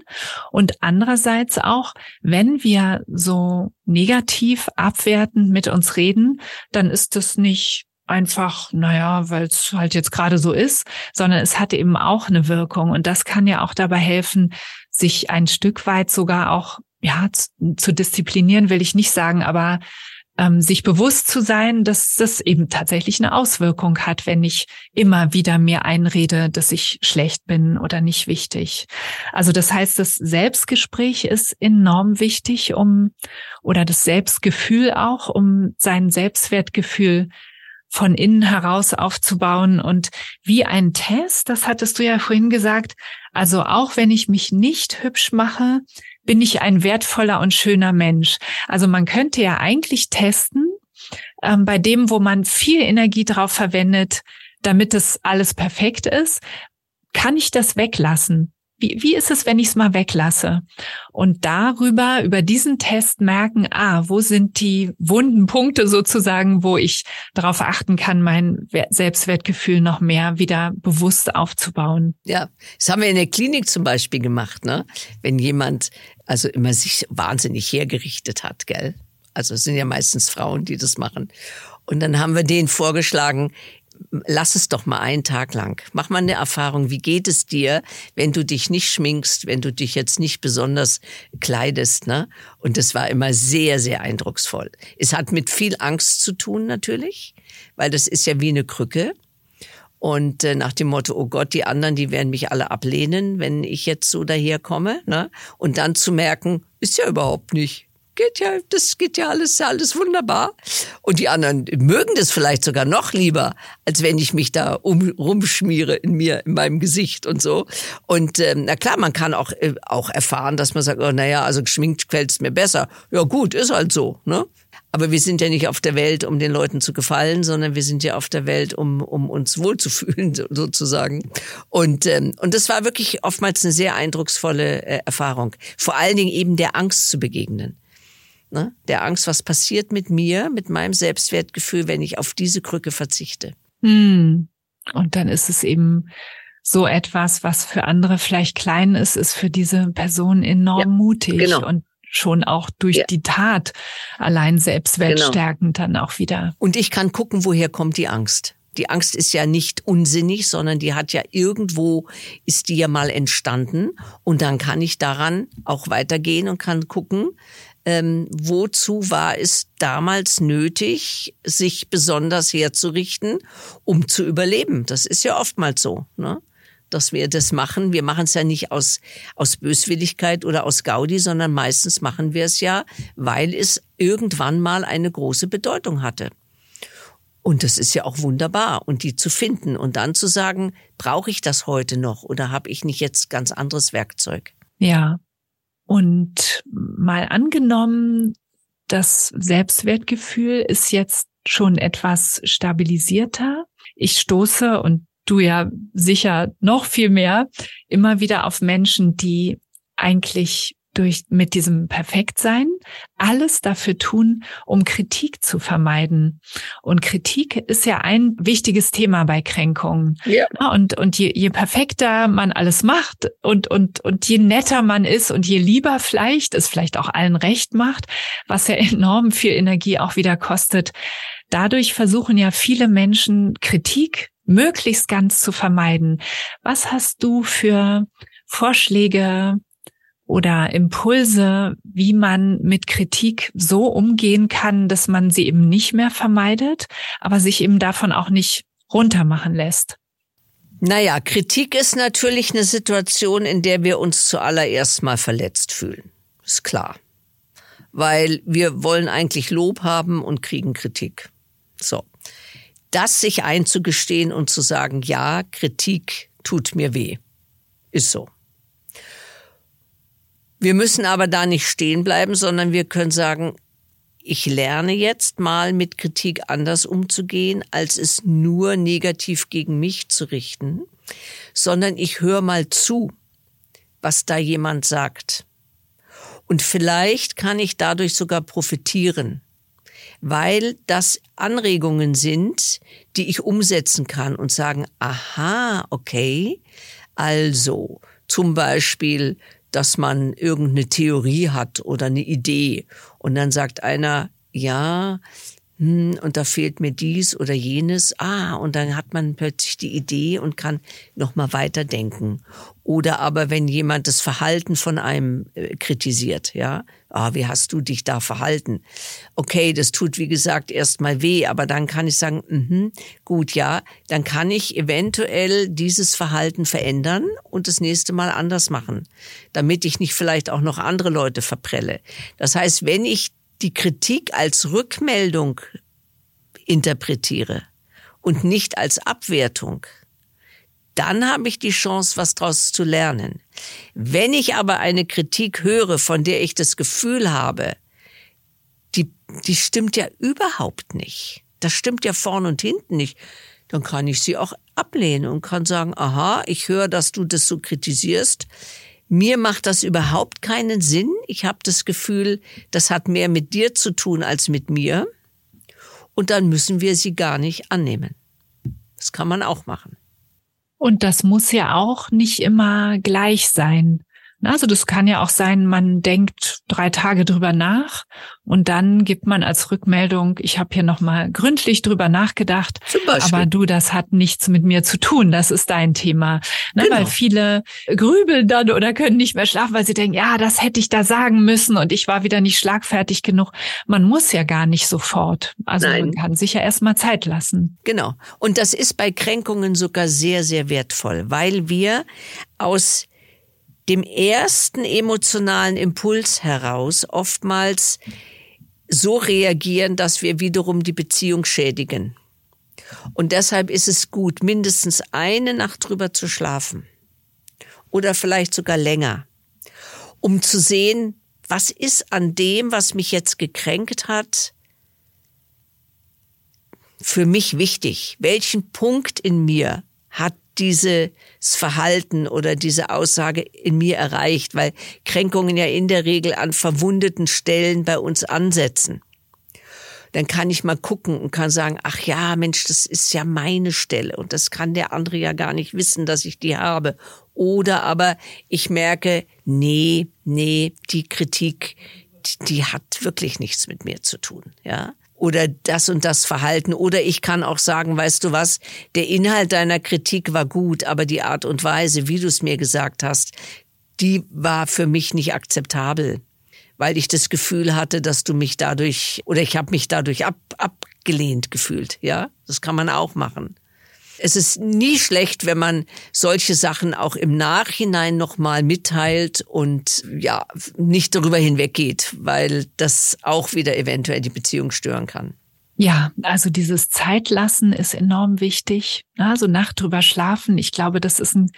Und andererseits auch, wenn wir so negativ abwertend mit uns reden, dann ist das nicht einfach, naja, weil es halt jetzt gerade so ist, sondern es hat eben auch eine Wirkung. Und das kann ja auch dabei helfen, sich ein Stück weit sogar auch, ja, zu, zu disziplinieren, will ich nicht sagen, aber ähm, sich bewusst zu sein, dass das eben tatsächlich eine Auswirkung hat, wenn ich immer wieder mir einrede, dass ich schlecht bin oder nicht wichtig. Also das heißt, das Selbstgespräch ist enorm wichtig, um oder das Selbstgefühl auch, um sein Selbstwertgefühl von innen heraus aufzubauen und wie ein Test, das hattest du ja vorhin gesagt, also auch wenn ich mich nicht hübsch mache, bin ich ein wertvoller und schöner Mensch. Also man könnte ja eigentlich testen, ähm, bei dem, wo man viel Energie drauf verwendet, damit es alles perfekt ist, kann ich das weglassen? Wie, wie ist es, wenn ich es mal weglasse? Und darüber, über diesen Test merken, ah, wo sind die wunden Punkte sozusagen, wo ich darauf achten kann, mein Selbstwertgefühl noch mehr wieder bewusst aufzubauen. Ja, das haben wir in der Klinik zum Beispiel gemacht, ne? Wenn jemand also immer sich wahnsinnig hergerichtet hat, gell? Also es sind ja meistens Frauen, die das machen. Und dann haben wir denen vorgeschlagen, lass es doch mal einen Tag lang. Mach mal eine Erfahrung. Wie geht es dir, wenn du dich nicht schminkst, wenn du dich jetzt nicht besonders kleidest, ne? Und das war immer sehr, sehr eindrucksvoll. Es hat mit viel Angst zu tun, natürlich, weil das ist ja wie eine Krücke. Und äh, nach dem Motto, oh Gott, die anderen, die werden mich alle ablehnen, wenn ich jetzt so daherkomme. Ne? Und dann zu merken, ist ja überhaupt nicht geht ja, das geht ja alles, alles wunderbar. Und die anderen mögen das vielleicht sogar noch lieber, als wenn ich mich da um, rumschmiere in mir, in meinem Gesicht und so. Und ähm, na klar, man kann auch, äh, auch erfahren, dass man sagt, oh, naja, also geschminkt fällt's mir besser. Ja gut, ist halt so. Ne? Aber wir sind ja nicht auf der Welt, um den Leuten zu gefallen, sondern wir sind ja auf der Welt, um, um uns wohlzufühlen, *laughs* sozusagen. Und, ähm, und das war wirklich oftmals eine sehr eindrucksvolle äh, Erfahrung. Vor allen Dingen eben der Angst zu begegnen. Ne? Der Angst, was passiert mit mir, mit meinem Selbstwertgefühl, wenn ich auf diese Krücke verzichte. Hm. Und dann ist es eben so etwas, was für andere vielleicht klein ist, ist für diese Person enorm ja, mutig genau. und schon auch durch ja. die Tat allein selbstwertstärkend genau. dann auch wieder. Und ich kann gucken, woher kommt die Angst. Die Angst ist ja nicht unsinnig, sondern die hat ja irgendwo, ist die ja mal entstanden. Und dann kann ich daran auch weitergehen und kann gucken, ähm, wozu war es damals nötig, sich besonders herzurichten, um zu überleben? Das ist ja oftmals so. Ne? dass wir das machen. Wir machen es ja nicht aus, aus Böswilligkeit oder aus Gaudi, sondern meistens machen wir es ja, weil es irgendwann mal eine große Bedeutung hatte. Und das ist ja auch wunderbar. Und die zu finden und dann zu sagen, brauche ich das heute noch oder habe ich nicht jetzt ganz anderes Werkzeug? Ja. Und mal angenommen, das Selbstwertgefühl ist jetzt schon etwas stabilisierter. Ich stoße und du ja sicher noch viel mehr immer wieder auf Menschen, die eigentlich durch mit diesem Perfektsein alles dafür tun, um Kritik zu vermeiden. Und Kritik ist ja ein wichtiges Thema bei Kränkungen. Ja. Und, und je, je perfekter man alles macht und, und, und je netter man ist und je lieber vielleicht, es vielleicht auch allen recht macht, was ja *laughs* enorm viel Energie auch wieder kostet. Dadurch versuchen ja viele Menschen Kritik möglichst ganz zu vermeiden. Was hast du für Vorschläge, oder Impulse, wie man mit Kritik so umgehen kann, dass man sie eben nicht mehr vermeidet, aber sich eben davon auch nicht runtermachen lässt. Naja, Kritik ist natürlich eine Situation, in der wir uns zuallererst mal verletzt fühlen. Ist klar. Weil wir wollen eigentlich Lob haben und kriegen Kritik. So. Das sich einzugestehen und zu sagen, ja, Kritik tut mir weh. Ist so. Wir müssen aber da nicht stehen bleiben, sondern wir können sagen, ich lerne jetzt mal mit Kritik anders umzugehen, als es nur negativ gegen mich zu richten, sondern ich höre mal zu, was da jemand sagt. Und vielleicht kann ich dadurch sogar profitieren, weil das Anregungen sind, die ich umsetzen kann und sagen, aha, okay, also zum Beispiel dass man irgendeine Theorie hat oder eine Idee und dann sagt einer, ja, hm, und da fehlt mir dies oder jenes. Ah, und dann hat man plötzlich die Idee und kann nochmal weiterdenken. Oder aber wenn jemand das Verhalten von einem äh, kritisiert, ja, ah, wie hast du dich da verhalten? Okay, das tut wie gesagt erstmal weh, aber dann kann ich sagen, mh, gut, ja, dann kann ich eventuell dieses Verhalten verändern und das nächste Mal anders machen, damit ich nicht vielleicht auch noch andere Leute verprelle. Das heißt, wenn ich die Kritik als Rückmeldung interpretiere und nicht als Abwertung, dann habe ich die Chance, was daraus zu lernen. Wenn ich aber eine Kritik höre, von der ich das Gefühl habe, die, die stimmt ja überhaupt nicht. Das stimmt ja vorn und hinten nicht. Dann kann ich sie auch ablehnen und kann sagen, aha, ich höre, dass du das so kritisierst. Mir macht das überhaupt keinen Sinn. Ich habe das Gefühl, das hat mehr mit dir zu tun als mit mir. Und dann müssen wir sie gar nicht annehmen. Das kann man auch machen. Und das muss ja auch nicht immer gleich sein. Also das kann ja auch sein, man denkt drei Tage drüber nach und dann gibt man als Rückmeldung, ich habe hier nochmal gründlich drüber nachgedacht, aber du, das hat nichts mit mir zu tun, das ist dein Thema. Ne, genau. Weil viele grübeln dann oder können nicht mehr schlafen, weil sie denken, ja, das hätte ich da sagen müssen und ich war wieder nicht schlagfertig genug. Man muss ja gar nicht sofort. Also Nein. man kann sich ja erstmal Zeit lassen. Genau. Und das ist bei Kränkungen sogar sehr, sehr wertvoll, weil wir aus dem ersten emotionalen Impuls heraus oftmals so reagieren, dass wir wiederum die Beziehung schädigen. Und deshalb ist es gut, mindestens eine Nacht drüber zu schlafen. Oder vielleicht sogar länger. Um zu sehen, was ist an dem, was mich jetzt gekränkt hat, für mich wichtig? Welchen Punkt in mir hat dieses Verhalten oder diese Aussage in mir erreicht, weil Kränkungen ja in der Regel an verwundeten Stellen bei uns ansetzen. Dann kann ich mal gucken und kann sagen, ach ja, Mensch, das ist ja meine Stelle und das kann der andere ja gar nicht wissen, dass ich die habe. Oder aber ich merke, nee, nee, die Kritik, die, die hat wirklich nichts mit mir zu tun, ja oder das und das Verhalten. Oder ich kann auch sagen, weißt du was, der Inhalt deiner Kritik war gut, aber die Art und Weise, wie du es mir gesagt hast, die war für mich nicht akzeptabel, weil ich das Gefühl hatte, dass du mich dadurch oder ich habe mich dadurch ab, abgelehnt gefühlt. Ja, das kann man auch machen. Es ist nie schlecht, wenn man solche Sachen auch im Nachhinein nochmal mitteilt und ja, nicht darüber hinweggeht, weil das auch wieder eventuell die Beziehung stören kann. Ja, also dieses Zeitlassen ist enorm wichtig. Also Nacht drüber schlafen. Ich glaube, das ist ein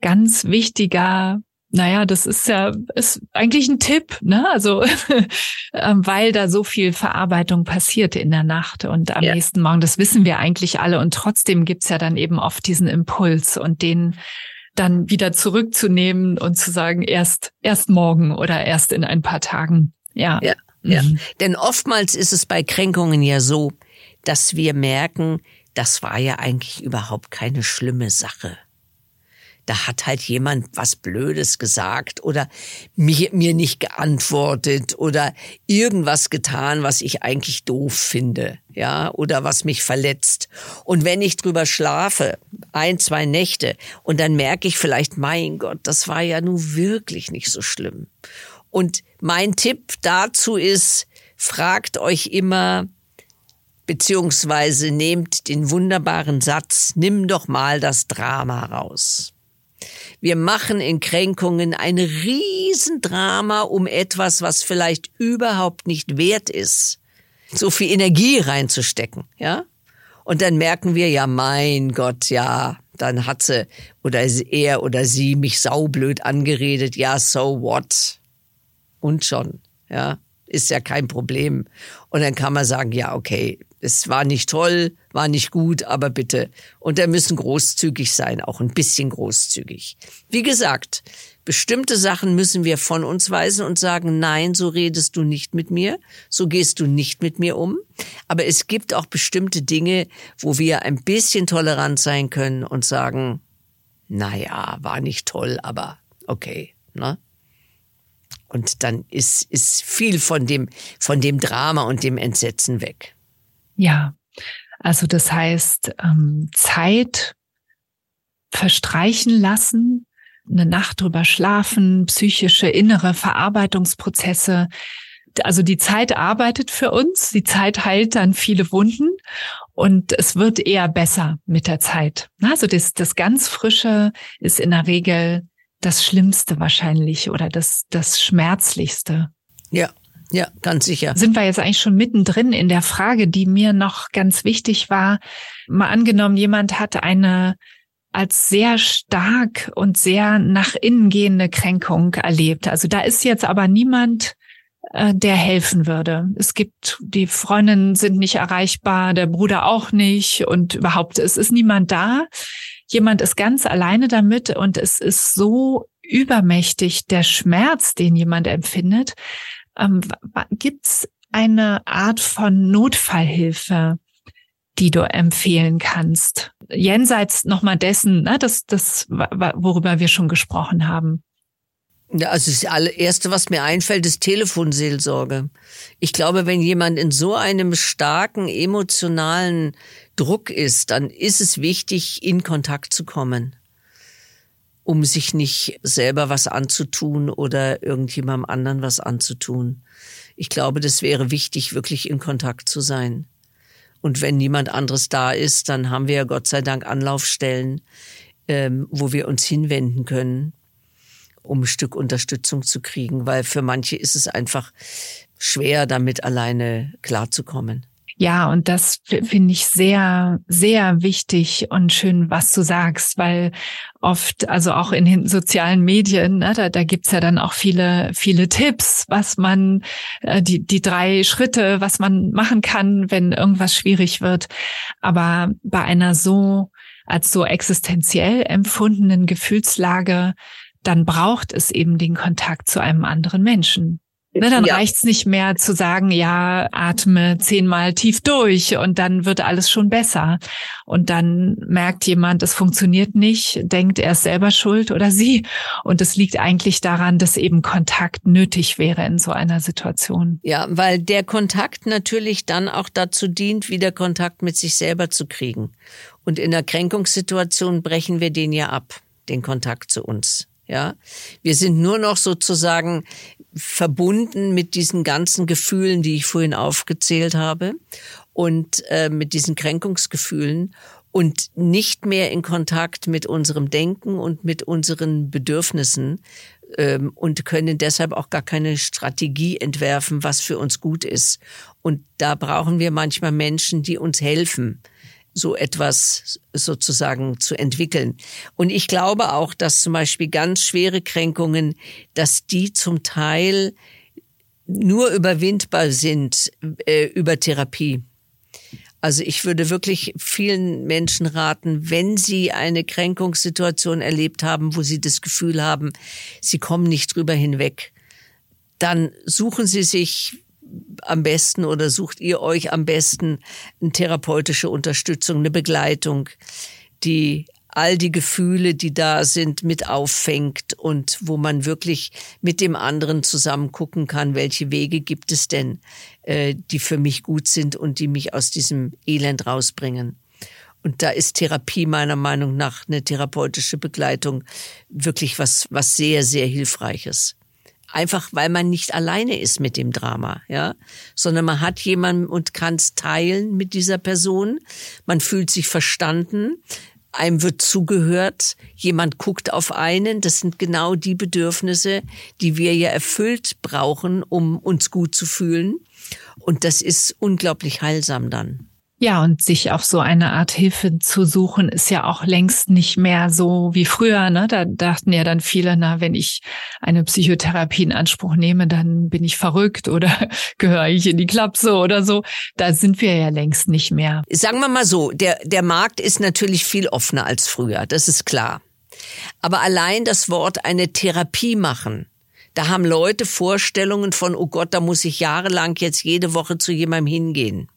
ganz wichtiger naja, das ist ja ist eigentlich ein Tipp, ne? Also *laughs* ähm, weil da so viel Verarbeitung passiert in der Nacht und am ja. nächsten Morgen, das wissen wir eigentlich alle. Und trotzdem gibt's ja dann eben oft diesen Impuls und den dann wieder zurückzunehmen und zu sagen, erst erst morgen oder erst in ein paar Tagen. Ja. Ja. ja. Mhm. Denn oftmals ist es bei Kränkungen ja so, dass wir merken, das war ja eigentlich überhaupt keine schlimme Sache da hat halt jemand was Blödes gesagt oder mir, mir nicht geantwortet oder irgendwas getan, was ich eigentlich doof finde, ja, oder was mich verletzt. Und wenn ich drüber schlafe, ein, zwei Nächte, und dann merke ich vielleicht, mein Gott, das war ja nun wirklich nicht so schlimm. Und mein Tipp dazu ist, fragt euch immer, beziehungsweise nehmt den wunderbaren Satz, nimm doch mal das Drama raus. Wir machen in Kränkungen ein Riesendrama um etwas, was vielleicht überhaupt nicht wert ist, so viel Energie reinzustecken, ja? Und dann merken wir, ja, mein Gott, ja, dann hat sie oder er oder sie mich saublöd angeredet, ja, so what? Und schon, ja, ist ja kein Problem. Und dann kann man sagen, ja, okay, es war nicht toll, war nicht gut, aber bitte. Und da müssen großzügig sein, auch ein bisschen großzügig. Wie gesagt, bestimmte Sachen müssen wir von uns weisen und sagen, nein, so redest du nicht mit mir, so gehst du nicht mit mir um. Aber es gibt auch bestimmte Dinge, wo wir ein bisschen tolerant sein können und sagen, naja, war nicht toll, aber okay, ne? Und dann ist, ist viel von dem, von dem Drama und dem Entsetzen weg. Ja, also das heißt, ähm, Zeit verstreichen lassen, eine Nacht drüber schlafen, psychische innere Verarbeitungsprozesse. Also die Zeit arbeitet für uns, die Zeit heilt dann viele Wunden und es wird eher besser mit der Zeit. Also das, das ganz Frische ist in der Regel das Schlimmste wahrscheinlich oder das, das Schmerzlichste. Ja. Ja, ganz sicher. Sind wir jetzt eigentlich schon mittendrin in der Frage, die mir noch ganz wichtig war. Mal angenommen, jemand hat eine als sehr stark und sehr nach innen gehende Kränkung erlebt. Also da ist jetzt aber niemand, äh, der helfen würde. Es gibt, die Freundinnen sind nicht erreichbar, der Bruder auch nicht und überhaupt, es ist niemand da. Jemand ist ganz alleine damit und es ist so übermächtig der Schmerz, den jemand empfindet, ähm, Gibt es eine Art von Notfallhilfe, die du empfehlen kannst? Jenseits nochmal dessen, ne, das, das, worüber wir schon gesprochen haben. Also das allererste, was mir einfällt, ist Telefonseelsorge. Ich glaube, wenn jemand in so einem starken emotionalen Druck ist, dann ist es wichtig, in Kontakt zu kommen um sich nicht selber was anzutun oder irgendjemandem anderen was anzutun. Ich glaube, das wäre wichtig, wirklich in Kontakt zu sein. Und wenn niemand anderes da ist, dann haben wir ja Gott sei Dank Anlaufstellen, ähm, wo wir uns hinwenden können, um ein Stück Unterstützung zu kriegen, weil für manche ist es einfach schwer, damit alleine klarzukommen. Ja, und das finde ich sehr, sehr wichtig und schön, was du sagst, weil oft, also auch in den sozialen Medien, ne, da, da gibt's ja dann auch viele, viele Tipps, was man, äh, die, die drei Schritte, was man machen kann, wenn irgendwas schwierig wird. Aber bei einer so, als so existenziell empfundenen Gefühlslage, dann braucht es eben den Kontakt zu einem anderen Menschen. Ne, dann ja. reicht's nicht mehr zu sagen, ja, atme zehnmal tief durch und dann wird alles schon besser. Und dann merkt jemand, es funktioniert nicht, denkt, er ist selber schuld oder sie. Und es liegt eigentlich daran, dass eben Kontakt nötig wäre in so einer Situation. Ja, weil der Kontakt natürlich dann auch dazu dient, wieder Kontakt mit sich selber zu kriegen. Und in der Kränkungssituation brechen wir den ja ab, den Kontakt zu uns. Ja, wir sind nur noch sozusagen verbunden mit diesen ganzen Gefühlen, die ich vorhin aufgezählt habe und äh, mit diesen Kränkungsgefühlen. und nicht mehr in Kontakt mit unserem Denken und mit unseren Bedürfnissen ähm, und können deshalb auch gar keine Strategie entwerfen, was für uns gut ist. Und da brauchen wir manchmal Menschen, die uns helfen, so etwas sozusagen zu entwickeln. Und ich glaube auch, dass zum Beispiel ganz schwere Kränkungen, dass die zum Teil nur überwindbar sind äh, über Therapie. Also ich würde wirklich vielen Menschen raten, wenn sie eine Kränkungssituation erlebt haben, wo sie das Gefühl haben, sie kommen nicht drüber hinweg, dann suchen sie sich am besten oder sucht ihr euch am besten eine therapeutische Unterstützung, eine Begleitung, die all die Gefühle, die da sind, mit auffängt und wo man wirklich mit dem anderen zusammen gucken kann, welche Wege gibt es denn, äh, die für mich gut sind und die mich aus diesem Elend rausbringen. Und da ist Therapie meiner Meinung nach eine therapeutische Begleitung wirklich was, was sehr, sehr hilfreiches. Einfach weil man nicht alleine ist mit dem Drama, ja, sondern man hat jemanden und kann es teilen mit dieser Person. Man fühlt sich verstanden einem wird zugehört, jemand guckt auf einen. Das sind genau die Bedürfnisse, die wir ja erfüllt brauchen, um uns gut zu fühlen. Und das ist unglaublich heilsam dann. Ja, und sich auf so eine Art Hilfe zu suchen, ist ja auch längst nicht mehr so wie früher. Ne? Da dachten ja dann viele, na, wenn ich eine Psychotherapie in Anspruch nehme, dann bin ich verrückt oder *laughs* gehöre ich in die Klapse oder so. Da sind wir ja längst nicht mehr. Sagen wir mal so, der, der Markt ist natürlich viel offener als früher, das ist klar. Aber allein das Wort eine Therapie machen, da haben Leute Vorstellungen von, oh Gott, da muss ich jahrelang jetzt jede Woche zu jemandem hingehen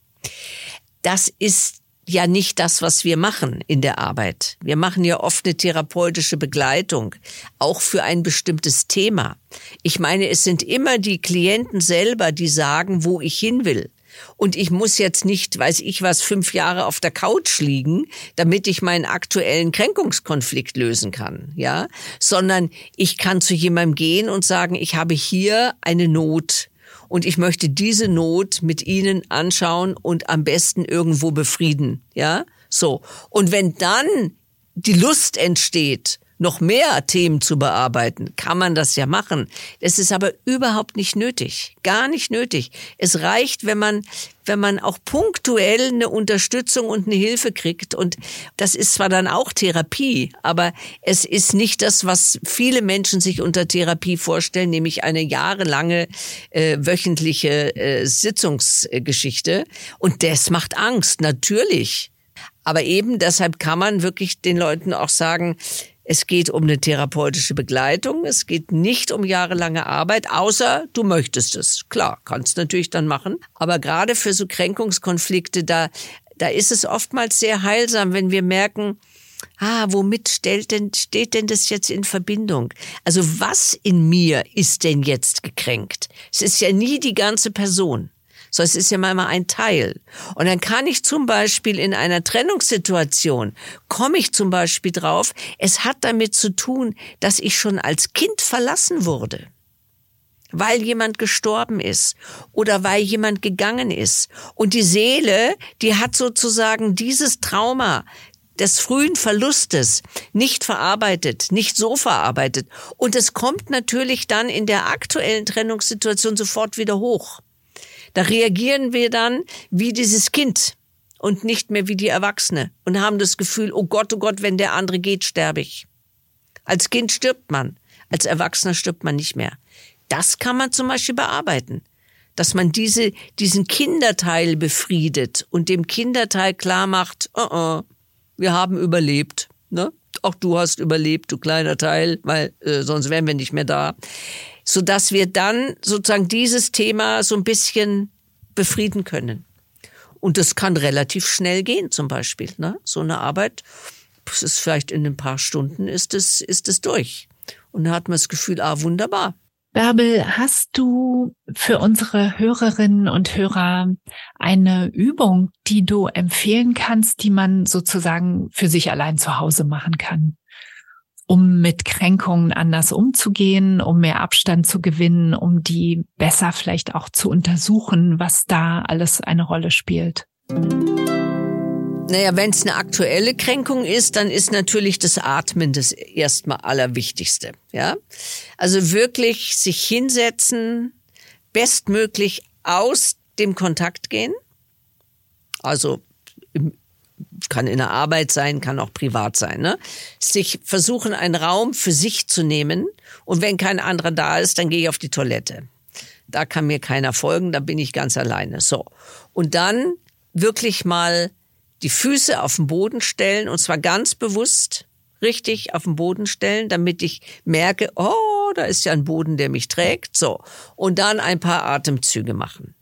das ist ja nicht das, was wir machen in der Arbeit. Wir machen ja oft eine therapeutische Begleitung, auch für ein bestimmtes Thema. Ich meine, es sind immer die Klienten selber, die sagen, wo ich hin will. Und ich muss jetzt nicht, weiß ich was, fünf Jahre auf der Couch liegen, damit ich meinen aktuellen Kränkungskonflikt lösen kann, ja, sondern ich kann zu jemandem gehen und sagen, ich habe hier eine Not und ich möchte diese Not mit Ihnen anschauen und am besten irgendwo befrieden, ja? So. Und wenn dann die Lust entsteht, noch mehr Themen zu bearbeiten, kann man das ja machen. Es ist aber überhaupt nicht nötig. Gar nicht nötig. Es reicht, wenn man, wenn man auch punktuell eine Unterstützung und eine Hilfe kriegt. Und das ist zwar dann auch Therapie, aber es ist nicht das, was viele Menschen sich unter Therapie vorstellen, nämlich eine jahrelange äh, wöchentliche äh, Sitzungsgeschichte. Und das macht Angst, natürlich. Aber eben deshalb kann man wirklich den Leuten auch sagen, es geht um eine therapeutische Begleitung. Es geht nicht um jahrelange Arbeit, außer du möchtest es. Klar, kannst natürlich dann machen. Aber gerade für so Kränkungskonflikte, da, da ist es oftmals sehr heilsam, wenn wir merken, ah, womit stellt denn, steht denn das jetzt in Verbindung? Also was in mir ist denn jetzt gekränkt? Es ist ja nie die ganze Person so es ist ja mal ein Teil. Und dann kann ich zum Beispiel in einer Trennungssituation, komme ich zum Beispiel drauf, es hat damit zu tun, dass ich schon als Kind verlassen wurde weil jemand gestorben ist oder weil jemand gegangen ist. Und die Seele, die hat sozusagen dieses Trauma des frühen Verlustes nicht verarbeitet, nicht so verarbeitet. Und es kommt natürlich dann in der aktuellen Trennungssituation sofort wieder hoch. Da reagieren wir dann wie dieses Kind und nicht mehr wie die Erwachsene und haben das Gefühl, oh Gott, oh Gott, wenn der andere geht, sterbe ich. Als Kind stirbt man, als Erwachsener stirbt man nicht mehr. Das kann man zum Beispiel bearbeiten, dass man diese, diesen Kinderteil befriedet und dem Kinderteil klar macht, oh, oh, wir haben überlebt, ne? Auch du hast überlebt, du kleiner Teil, weil äh, sonst wären wir nicht mehr da so dass wir dann sozusagen dieses Thema so ein bisschen befrieden können. Und das kann relativ schnell gehen, zum Beispiel. Ne? So eine Arbeit, das ist vielleicht in ein paar Stunden ist es, ist es durch. Und dann hat man das Gefühl, ah, wunderbar. Bärbel, hast du für unsere Hörerinnen und Hörer eine Übung, die du empfehlen kannst, die man sozusagen für sich allein zu Hause machen kann? Um mit Kränkungen anders umzugehen, um mehr Abstand zu gewinnen, um die besser vielleicht auch zu untersuchen, was da alles eine Rolle spielt? Naja, wenn es eine aktuelle Kränkung ist, dann ist natürlich das Atmen das erstmal Allerwichtigste. Ja, also wirklich sich hinsetzen, bestmöglich aus dem Kontakt gehen. Also kann in der Arbeit sein, kann auch privat sein. Ne? Sich versuchen, einen Raum für sich zu nehmen und wenn kein anderer da ist, dann gehe ich auf die Toilette. Da kann mir keiner folgen, da bin ich ganz alleine. So. Und dann wirklich mal die Füße auf den Boden stellen und zwar ganz bewusst richtig auf den Boden stellen, damit ich merke, oh, da ist ja ein Boden, der mich trägt. So. Und dann ein paar Atemzüge machen.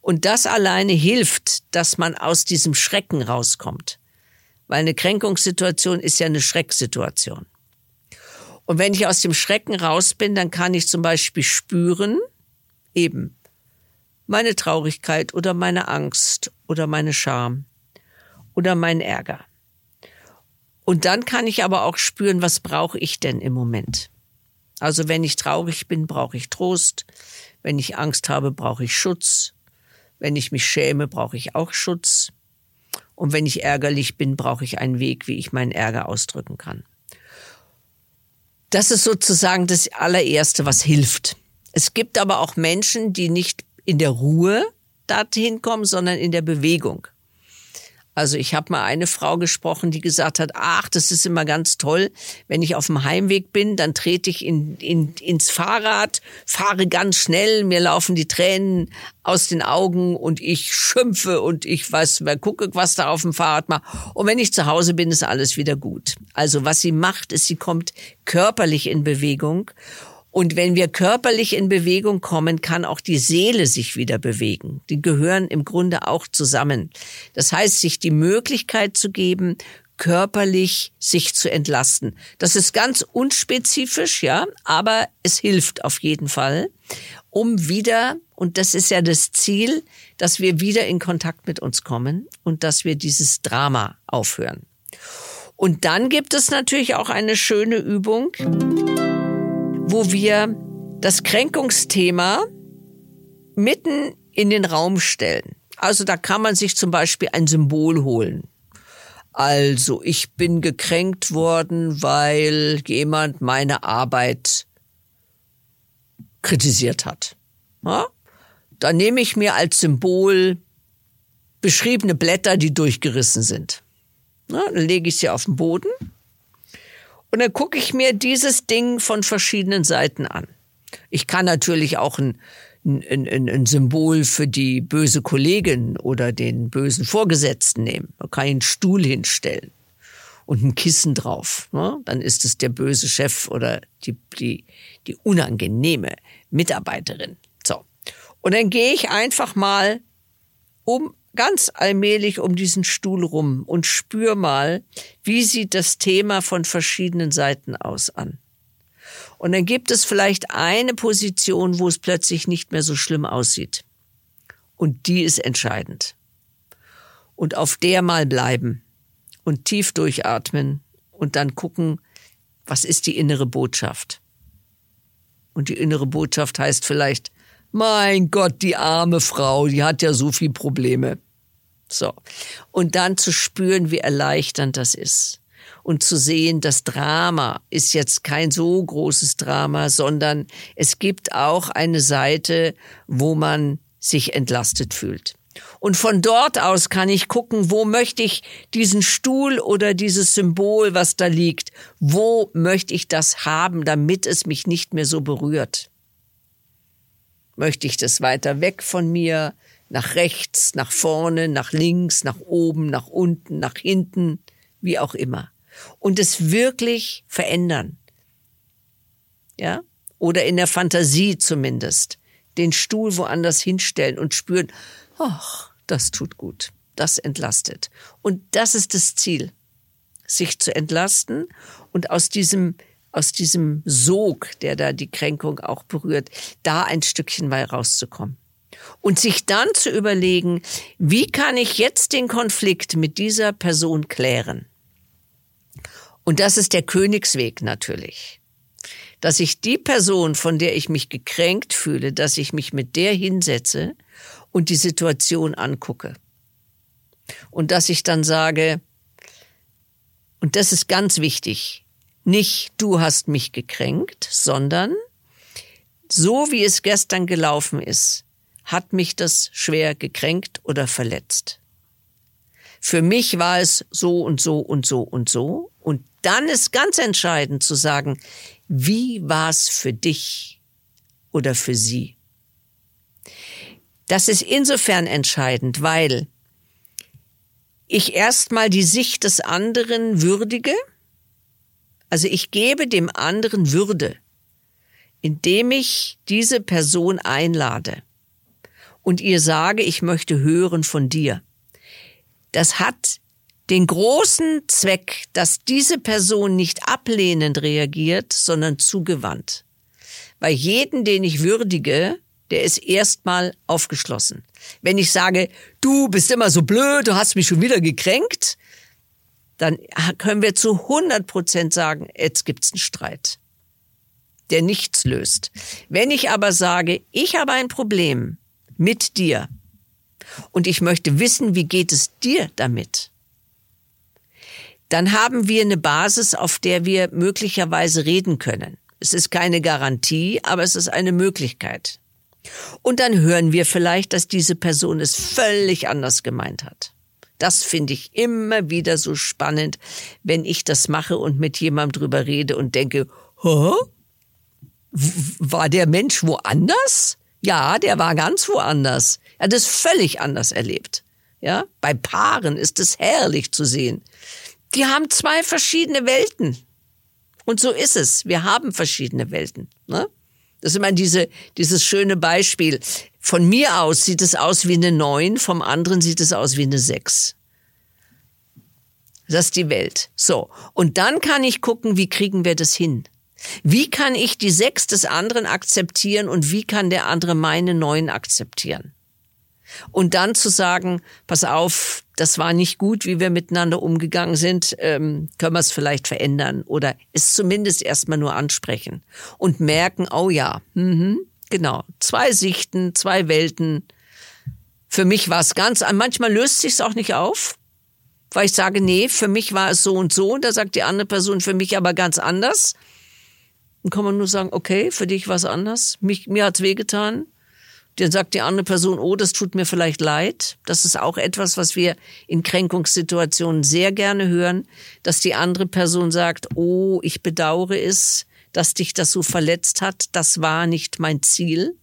Und das alleine hilft, dass man aus diesem Schrecken rauskommt. Weil eine Kränkungssituation ist ja eine Schrecksituation. Und wenn ich aus dem Schrecken raus bin, dann kann ich zum Beispiel spüren, eben meine Traurigkeit oder meine Angst oder meine Scham oder mein Ärger. Und dann kann ich aber auch spüren, was brauche ich denn im Moment. Also wenn ich traurig bin, brauche ich Trost. Wenn ich Angst habe, brauche ich Schutz. Wenn ich mich schäme, brauche ich auch Schutz. Und wenn ich ärgerlich bin, brauche ich einen Weg, wie ich meinen Ärger ausdrücken kann. Das ist sozusagen das allererste, was hilft. Es gibt aber auch Menschen, die nicht in der Ruhe dorthin kommen, sondern in der Bewegung. Also ich habe mal eine Frau gesprochen, die gesagt hat, ach, das ist immer ganz toll, wenn ich auf dem Heimweg bin, dann trete ich in, in, ins Fahrrad, fahre ganz schnell, mir laufen die Tränen aus den Augen und ich schimpfe und ich weiß, wer gucke, was da auf dem Fahrrad macht. Und wenn ich zu Hause bin, ist alles wieder gut. Also was sie macht, ist, sie kommt körperlich in Bewegung und wenn wir körperlich in Bewegung kommen, kann auch die Seele sich wieder bewegen. Die gehören im Grunde auch zusammen. Das heißt, sich die Möglichkeit zu geben, körperlich sich zu entlasten. Das ist ganz unspezifisch, ja, aber es hilft auf jeden Fall, um wieder, und das ist ja das Ziel, dass wir wieder in Kontakt mit uns kommen und dass wir dieses Drama aufhören. Und dann gibt es natürlich auch eine schöne Übung wo wir das Kränkungsthema mitten in den Raum stellen. Also da kann man sich zum Beispiel ein Symbol holen. Also ich bin gekränkt worden, weil jemand meine Arbeit kritisiert hat. Ja? Da nehme ich mir als Symbol beschriebene Blätter, die durchgerissen sind. Ja, dann lege ich sie auf den Boden und dann gucke ich mir dieses Ding von verschiedenen Seiten an. Ich kann natürlich auch ein, ein, ein, ein Symbol für die böse Kollegin oder den bösen Vorgesetzten nehmen. Man kann einen Stuhl hinstellen und ein Kissen drauf. Ne? Dann ist es der böse Chef oder die, die, die unangenehme Mitarbeiterin. So. Und dann gehe ich einfach mal um ganz allmählich um diesen Stuhl rum und spür mal, wie sieht das Thema von verschiedenen Seiten aus an. Und dann gibt es vielleicht eine Position, wo es plötzlich nicht mehr so schlimm aussieht. Und die ist entscheidend. Und auf der mal bleiben und tief durchatmen und dann gucken, was ist die innere Botschaft. Und die innere Botschaft heißt vielleicht, mein Gott, die arme Frau, die hat ja so viel Probleme. So. Und dann zu spüren, wie erleichternd das ist. Und zu sehen, das Drama ist jetzt kein so großes Drama, sondern es gibt auch eine Seite, wo man sich entlastet fühlt. Und von dort aus kann ich gucken, wo möchte ich diesen Stuhl oder dieses Symbol, was da liegt, wo möchte ich das haben, damit es mich nicht mehr so berührt. Möchte ich das weiter weg von mir? nach rechts, nach vorne, nach links, nach oben, nach unten, nach hinten, wie auch immer. Und es wirklich verändern. Ja? Oder in der Fantasie zumindest. Den Stuhl woanders hinstellen und spüren, ach, das tut gut. Das entlastet. Und das ist das Ziel. Sich zu entlasten und aus diesem aus diesem Sog, der da die Kränkung auch berührt, da ein Stückchen mal rauszukommen und sich dann zu überlegen, wie kann ich jetzt den Konflikt mit dieser Person klären? Und das ist der Königsweg natürlich. Dass ich die Person, von der ich mich gekränkt fühle, dass ich mich mit der hinsetze und die Situation angucke. Und dass ich dann sage, und das ist ganz wichtig, nicht du hast mich gekränkt, sondern so wie es gestern gelaufen ist, hat mich das schwer gekränkt oder verletzt. Für mich war es so und so und so und so. Und dann ist ganz entscheidend zu sagen, wie war es für dich oder für sie? Das ist insofern entscheidend, weil ich erstmal die Sicht des anderen würdige, also ich gebe dem anderen Würde, indem ich diese Person einlade und ihr sage, ich möchte hören von dir. Das hat den großen Zweck, dass diese Person nicht ablehnend reagiert, sondern zugewandt. Weil jeden, den ich würdige, der ist erstmal aufgeschlossen. Wenn ich sage, du bist immer so blöd, du hast mich schon wieder gekränkt, dann können wir zu 100 Prozent sagen, jetzt gibt's einen Streit, der nichts löst. Wenn ich aber sage, ich habe ein Problem mit dir und ich möchte wissen, wie geht es dir damit, dann haben wir eine Basis, auf der wir möglicherweise reden können. Es ist keine Garantie, aber es ist eine Möglichkeit. Und dann hören wir vielleicht, dass diese Person es völlig anders gemeint hat. Das finde ich immer wieder so spannend, wenn ich das mache und mit jemandem drüber rede und denke, Hä? war der Mensch woanders? Ja, der war ganz woanders. Er hat es völlig anders erlebt. Ja, bei Paaren ist es herrlich zu sehen. Die haben zwei verschiedene Welten. Und so ist es. Wir haben verschiedene Welten. Ne? Das ist immer diese, dieses schöne Beispiel. Von mir aus sieht es aus wie eine Neun, vom anderen sieht es aus wie eine Sechs. Das ist die Welt. So. Und dann kann ich gucken, wie kriegen wir das hin? Wie kann ich die Sechs des anderen akzeptieren und wie kann der andere meine Neun akzeptieren? Und dann zu sagen, pass auf, das war nicht gut, wie wir miteinander umgegangen sind, ähm, können wir es vielleicht verändern oder es zumindest erstmal nur ansprechen und merken, oh ja, mhm, genau, zwei Sichten, zwei Welten. Für mich war es ganz, manchmal löst sich es auch nicht auf, weil ich sage, nee, für mich war es so und so und da sagt die andere Person für mich aber ganz anders. Dann kann man nur sagen, okay, für dich war es anders, mich, mir hat's wehgetan dann sagt die andere Person, oh, das tut mir vielleicht leid. Das ist auch etwas, was wir in Kränkungssituationen sehr gerne hören, dass die andere Person sagt, oh, ich bedauere es, dass dich das so verletzt hat. Das war nicht mein Ziel.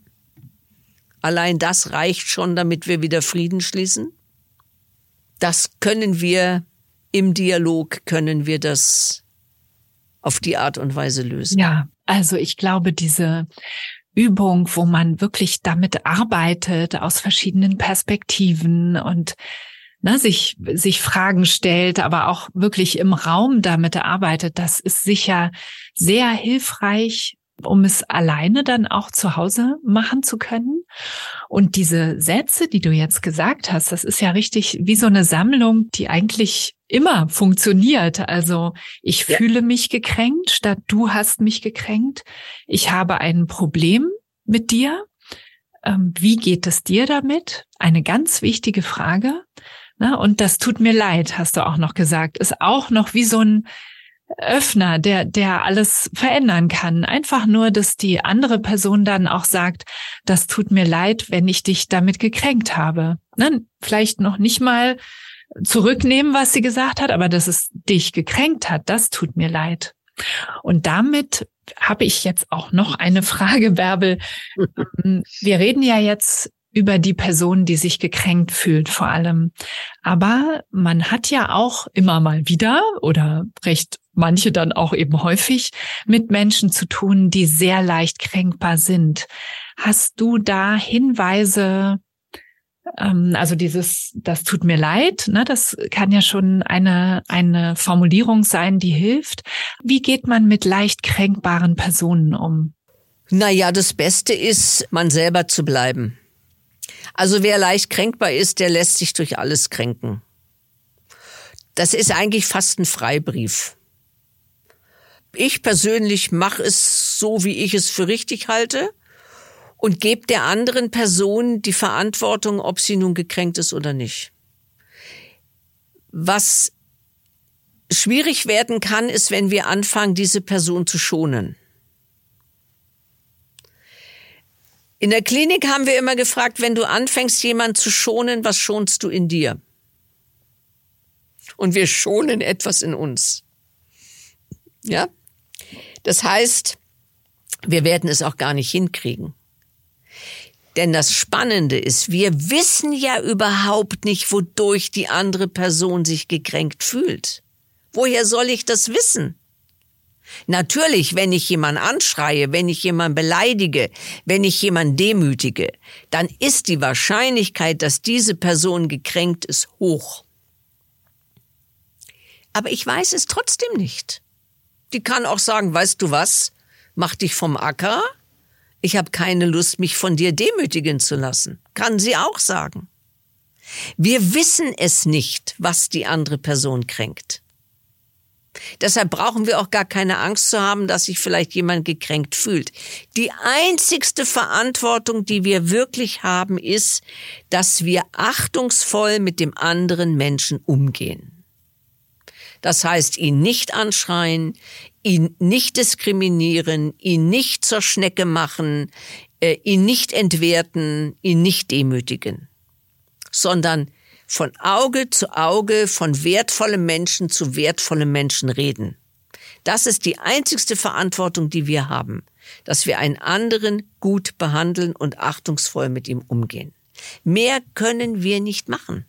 Allein das reicht schon, damit wir wieder Frieden schließen. Das können wir im Dialog, können wir das auf die Art und Weise lösen. Ja, also ich glaube, diese Übung, wo man wirklich damit arbeitet aus verschiedenen Perspektiven und ne, sich, sich Fragen stellt, aber auch wirklich im Raum damit arbeitet, das ist sicher sehr hilfreich, um es alleine dann auch zu Hause machen zu können. Und diese Sätze, die du jetzt gesagt hast, das ist ja richtig wie so eine Sammlung, die eigentlich immer funktioniert. Also ich ja. fühle mich gekränkt, statt du hast mich gekränkt. Ich habe ein Problem mit dir. Ähm, wie geht es dir damit? Eine ganz wichtige Frage. Und das tut mir leid, hast du auch noch gesagt, ist auch noch wie so ein Öffner, der, der alles verändern kann. Einfach nur, dass die andere Person dann auch sagt, das tut mir leid, wenn ich dich damit gekränkt habe. Ne? Vielleicht noch nicht mal zurücknehmen, was sie gesagt hat, aber dass es dich gekränkt hat, das tut mir leid. Und damit habe ich jetzt auch noch eine *laughs* Frage, Bärbel. *laughs* Ähm, wir reden ja jetzt über die Person, die sich gekränkt fühlt vor allem. Aber man hat ja auch immer mal wieder oder recht manche dann auch eben häufig mit Menschen zu tun, die sehr leicht kränkbar sind. Hast du da Hinweise, ähm, also dieses, das tut mir leid, ne, das kann ja schon eine, eine Formulierung sein, die hilft. Wie geht man mit leicht kränkbaren Personen um? Naja, das Beste ist, man selber zu bleiben. Also wer leicht kränkbar ist, der lässt sich durch alles kränken. Das ist eigentlich fast ein Freibrief. Ich persönlich mache es so, wie ich es für richtig halte und gebt der anderen Person die Verantwortung, ob sie nun gekränkt ist oder nicht. Was schwierig werden kann, ist, wenn wir anfangen, diese Person zu schonen. In der Klinik haben wir immer gefragt, wenn du anfängst, jemanden zu schonen, was schonst du in dir? Und wir schonen etwas in uns. Ja? Das heißt, wir werden es auch gar nicht hinkriegen. Denn das Spannende ist, wir wissen ja überhaupt nicht, wodurch die andere Person sich gekränkt fühlt. Woher soll ich das wissen? Natürlich, wenn ich jemand anschreie, wenn ich jemand beleidige, wenn ich jemand demütige, dann ist die Wahrscheinlichkeit, dass diese Person gekränkt ist, hoch. Aber ich weiß es trotzdem nicht. Die kann auch sagen, weißt du was, mach dich vom Acker, ich habe keine Lust, mich von dir demütigen zu lassen. Kann sie auch sagen. Wir wissen es nicht, was die andere Person kränkt. Deshalb brauchen wir auch gar keine Angst zu haben, dass sich vielleicht jemand gekränkt fühlt. Die einzigste Verantwortung, die wir wirklich haben, ist, dass wir achtungsvoll mit dem anderen Menschen umgehen. Das heißt, ihn nicht anschreien, ihn nicht diskriminieren, ihn nicht zur Schnecke machen, äh, ihn nicht entwerten, ihn nicht demütigen, sondern von Auge zu Auge, von wertvollem Menschen zu wertvollem Menschen reden. Das ist die einzigste Verantwortung, die wir haben, dass wir einen anderen gut behandeln und achtungsvoll mit ihm umgehen. Mehr können wir nicht machen.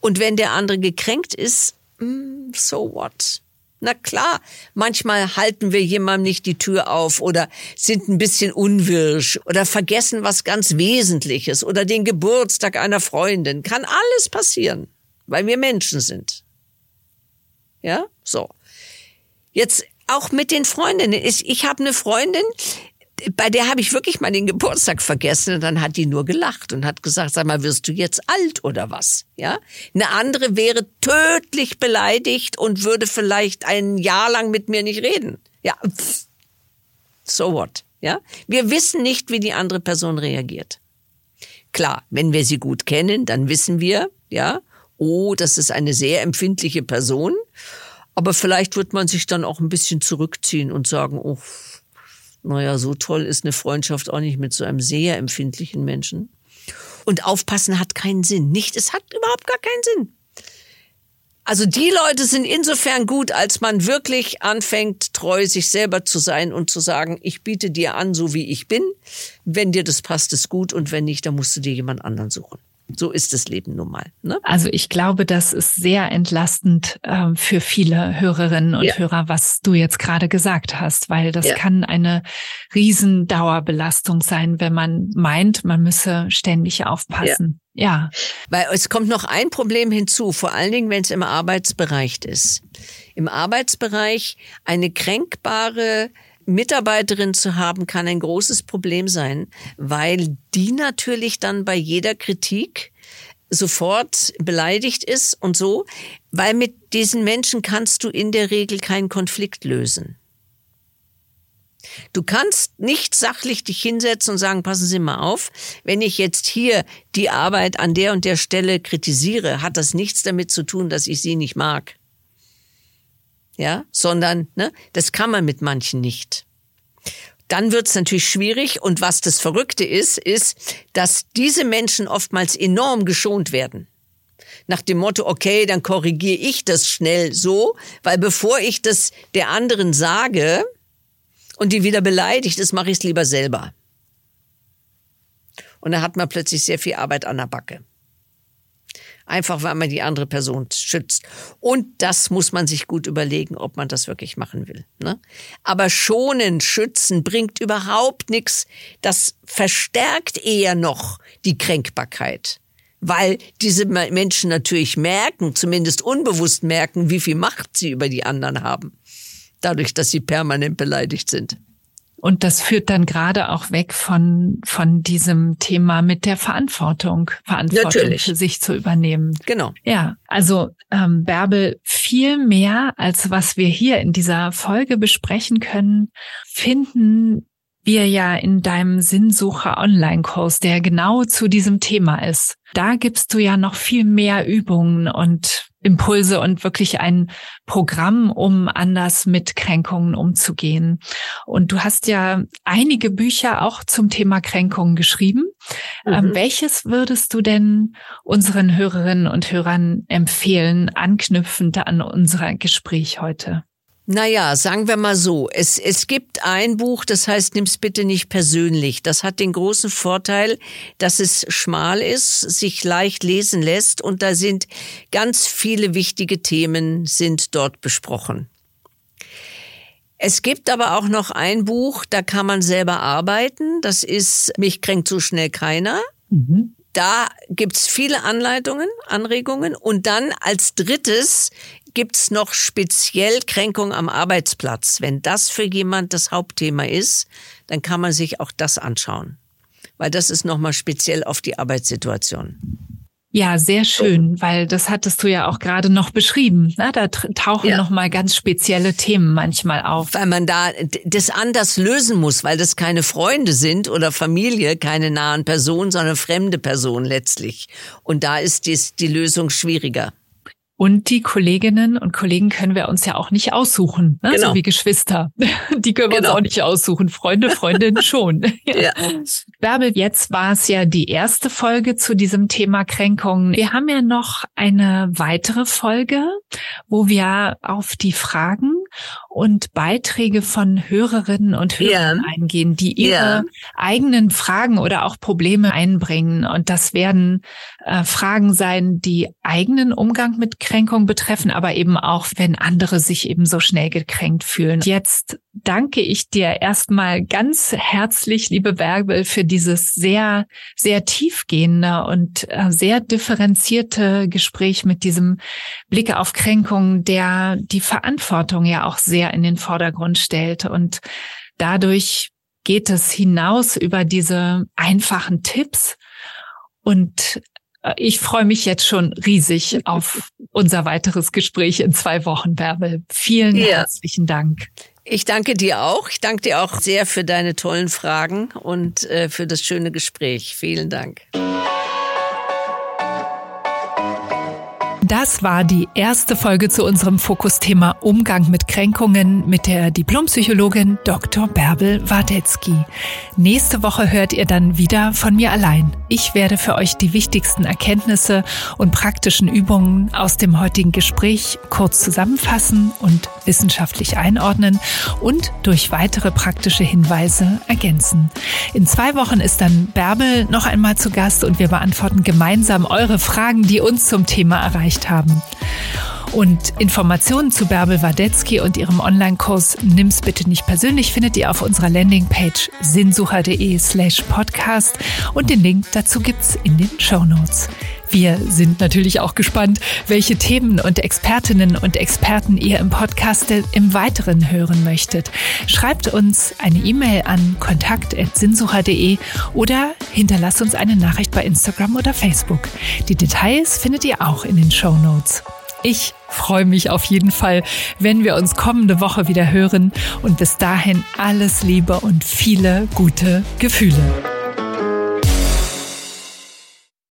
Und wenn der andere gekränkt ist, mm, so what? Na klar, manchmal halten wir jemandem nicht die Tür auf oder sind ein bisschen unwirsch oder vergessen was ganz Wesentliches oder den Geburtstag einer Freundin. Kann alles passieren, weil wir Menschen sind. Ja, so. Jetzt auch mit den Freundinnen. Ich, ich habe eine Freundin, bei der habe ich wirklich mal den Geburtstag vergessen und dann hat die nur gelacht und hat gesagt, sag mal, wirst du jetzt alt oder was? Ja? Eine andere wäre tödlich beleidigt und würde vielleicht ein Jahr lang mit mir nicht reden. Ja, so what? Ja? Wir wissen nicht, wie die andere Person reagiert. Klar, wenn wir sie gut kennen, dann wissen wir, ja, oh, das ist eine sehr empfindliche Person. Aber vielleicht wird man sich dann auch ein bisschen zurückziehen und sagen, oh, naja, so toll ist eine Freundschaft auch nicht mit so einem sehr empfindlichen Menschen. Und aufpassen hat keinen Sinn. Nicht, es hat überhaupt gar keinen Sinn. Also die Leute sind insofern gut, als man wirklich anfängt, treu sich selber zu sein und zu sagen, ich biete dir an, so wie ich bin. Wenn dir das passt, ist gut und wenn nicht, dann musst du dir jemand anderen suchen. So ist das Leben nun mal. Ne? Also ich glaube, das ist sehr entlastend äh, für viele Hörerinnen und ja. Hörer, was du jetzt gerade gesagt hast, weil das ja. kann eine riesen Dauerbelastung sein, wenn man meint, man müsse ständig aufpassen. Ja. ja. Weil es kommt noch ein Problem hinzu, vor allen Dingen, wenn es im Arbeitsbereich ist. Im Arbeitsbereich eine kränkbare Mitarbeiterin zu haben, kann ein großes Problem sein, weil die natürlich dann bei jeder Kritik sofort beleidigt ist und so, weil mit diesen Menschen kannst du in der Regel keinen Konflikt lösen. Du kannst nicht sachlich dich hinsetzen und sagen, passen Sie mal auf, wenn ich jetzt hier die Arbeit an der und der Stelle kritisiere, hat das nichts damit zu tun, dass ich Sie nicht mag ja, sondern ne, das kann man mit manchen nicht. Dann wird es natürlich schwierig und was das Verrückte ist, ist, dass diese Menschen oftmals enorm geschont werden. Nach dem Motto, okay, dann korrigiere ich das schnell so, weil bevor ich das der anderen sage und die wieder beleidigt ist, mache ich es lieber selber. Und da hat man plötzlich sehr viel Arbeit an der Backe einfach weil man die andere Person schützt. Und das muss man sich gut überlegen, ob man das wirklich machen will. Ne? Aber schonen, schützen bringt überhaupt nichts. Das verstärkt eher noch die Kränkbarkeit. Weil diese Menschen natürlich merken, zumindest unbewusst merken, wie viel Macht sie über die anderen haben. Dadurch, dass sie permanent beleidigt sind. Und das führt dann gerade auch weg von, von diesem Thema mit der Verantwortung, Verantwortung Natürlich. für sich zu übernehmen. Genau. Ja, also ähm, Bärbel, viel mehr als was wir hier in dieser Folge besprechen können, finden wir ja in deinem Sinnsucher Online-Kurs, der genau zu diesem Thema ist. Da gibst du ja noch viel mehr Übungen und Impulse und wirklich ein Programm, um anders mit Kränkungen umzugehen. Und du hast ja einige Bücher auch zum Thema Kränkungen geschrieben. Mhm. Ähm, welches würdest du denn unseren Hörerinnen und Hörern empfehlen, anknüpfend an unser Gespräch heute? Naja, sagen wir mal so, es, es gibt ein Buch, das heißt, nimm's bitte nicht persönlich. Das hat den großen Vorteil, dass es schmal ist, sich leicht lesen lässt und da sind ganz viele wichtige Themen sind dort besprochen. Es gibt aber auch noch ein Buch, da kann man selber arbeiten. Das ist Mich kränkt so schnell keiner. Mhm. Da gibt's viele Anleitungen, Anregungen. Und dann als drittes gibt's noch speziell Kränkung am Arbeitsplatz. Wenn das für jemand das Hauptthema ist, dann kann man sich auch das anschauen. Weil das ist nochmal speziell auf die Arbeitssituation. Ja, sehr schön, weil das hattest du ja auch gerade noch beschrieben. Na, da tauchen ja. noch mal ganz spezielle Themen manchmal auf. Weil man da das anders lösen muss, weil das keine Freunde sind oder Familie, keine nahen Personen, sondern fremde Personen letztlich. Und da ist dies, die Lösung schwieriger. Und die Kolleginnen und Kollegen können wir uns ja auch nicht aussuchen, ne? genau. so wie Geschwister. *laughs* Die können wir genau. uns auch nicht aussuchen. Freunde, Freundinnen *laughs* schon. ja. Bärbel, jetzt war es ja die erste Folge zu diesem Thema Kränkungen. Wir haben ja noch eine weitere Folge, wo wir auf die Fragen und Beiträge von Hörerinnen und Hörern ja. eingehen, die ihre ja. eigenen Fragen oder auch Probleme einbringen. Und das werden äh, Fragen sein, die eigenen Umgang mit Kränkung betreffen, aber eben auch, wenn andere sich eben so schnell gekränkt fühlen. Jetzt danke ich dir erstmal ganz herzlich, liebe Bärbel, für dieses sehr, sehr tiefgehende und äh, sehr differenzierte Gespräch mit diesem Blick auf Kränkung, der die Verantwortung ja auch sehr in den Vordergrund stellt und dadurch geht es hinaus über diese einfachen Tipps und ich freue mich jetzt schon riesig auf unser weiteres Gespräch in zwei Wochen, Bärbel. Vielen ja. herzlichen Dank. Ich danke dir auch. Ich danke dir auch sehr für deine tollen Fragen und äh, für das schöne Gespräch. Vielen Dank. Das war die erste Folge zu unserem Fokusthema Umgang mit Kränkungen mit der Diplompsychologin Dr. Bärbel Wadetzky. Nächste Woche hört ihr dann wieder von mir allein. Ich werde für euch die wichtigsten Erkenntnisse und praktischen Übungen aus dem heutigen Gespräch kurz zusammenfassen und wissenschaftlich einordnen und durch weitere praktische Hinweise ergänzen. In zwei Wochen ist dann Bärbel noch einmal zu Gast und wir beantworten gemeinsam eure Fragen, die uns zum Thema erreicht erreicht haben. Und Informationen zu Bärbel Wadetzky und ihrem Online-Kurs Nimm's bitte nicht persönlich findet ihr auf unserer Landingpage sinnsucher.de slash podcast und den Link dazu gibt's in den Show Notes. Wir sind natürlich auch gespannt, welche Themen und Expertinnen und Experten ihr im Podcast im Weiteren hören möchtet. Schreibt uns eine E-Mail an kontakt.sinnsucher.de oder hinterlasst uns eine Nachricht bei Instagram oder Facebook. Die Details findet ihr auch in den Show Notes. Ich freue mich auf jeden Fall, wenn wir uns kommende Woche wieder hören und bis dahin alles Liebe und viele gute Gefühle.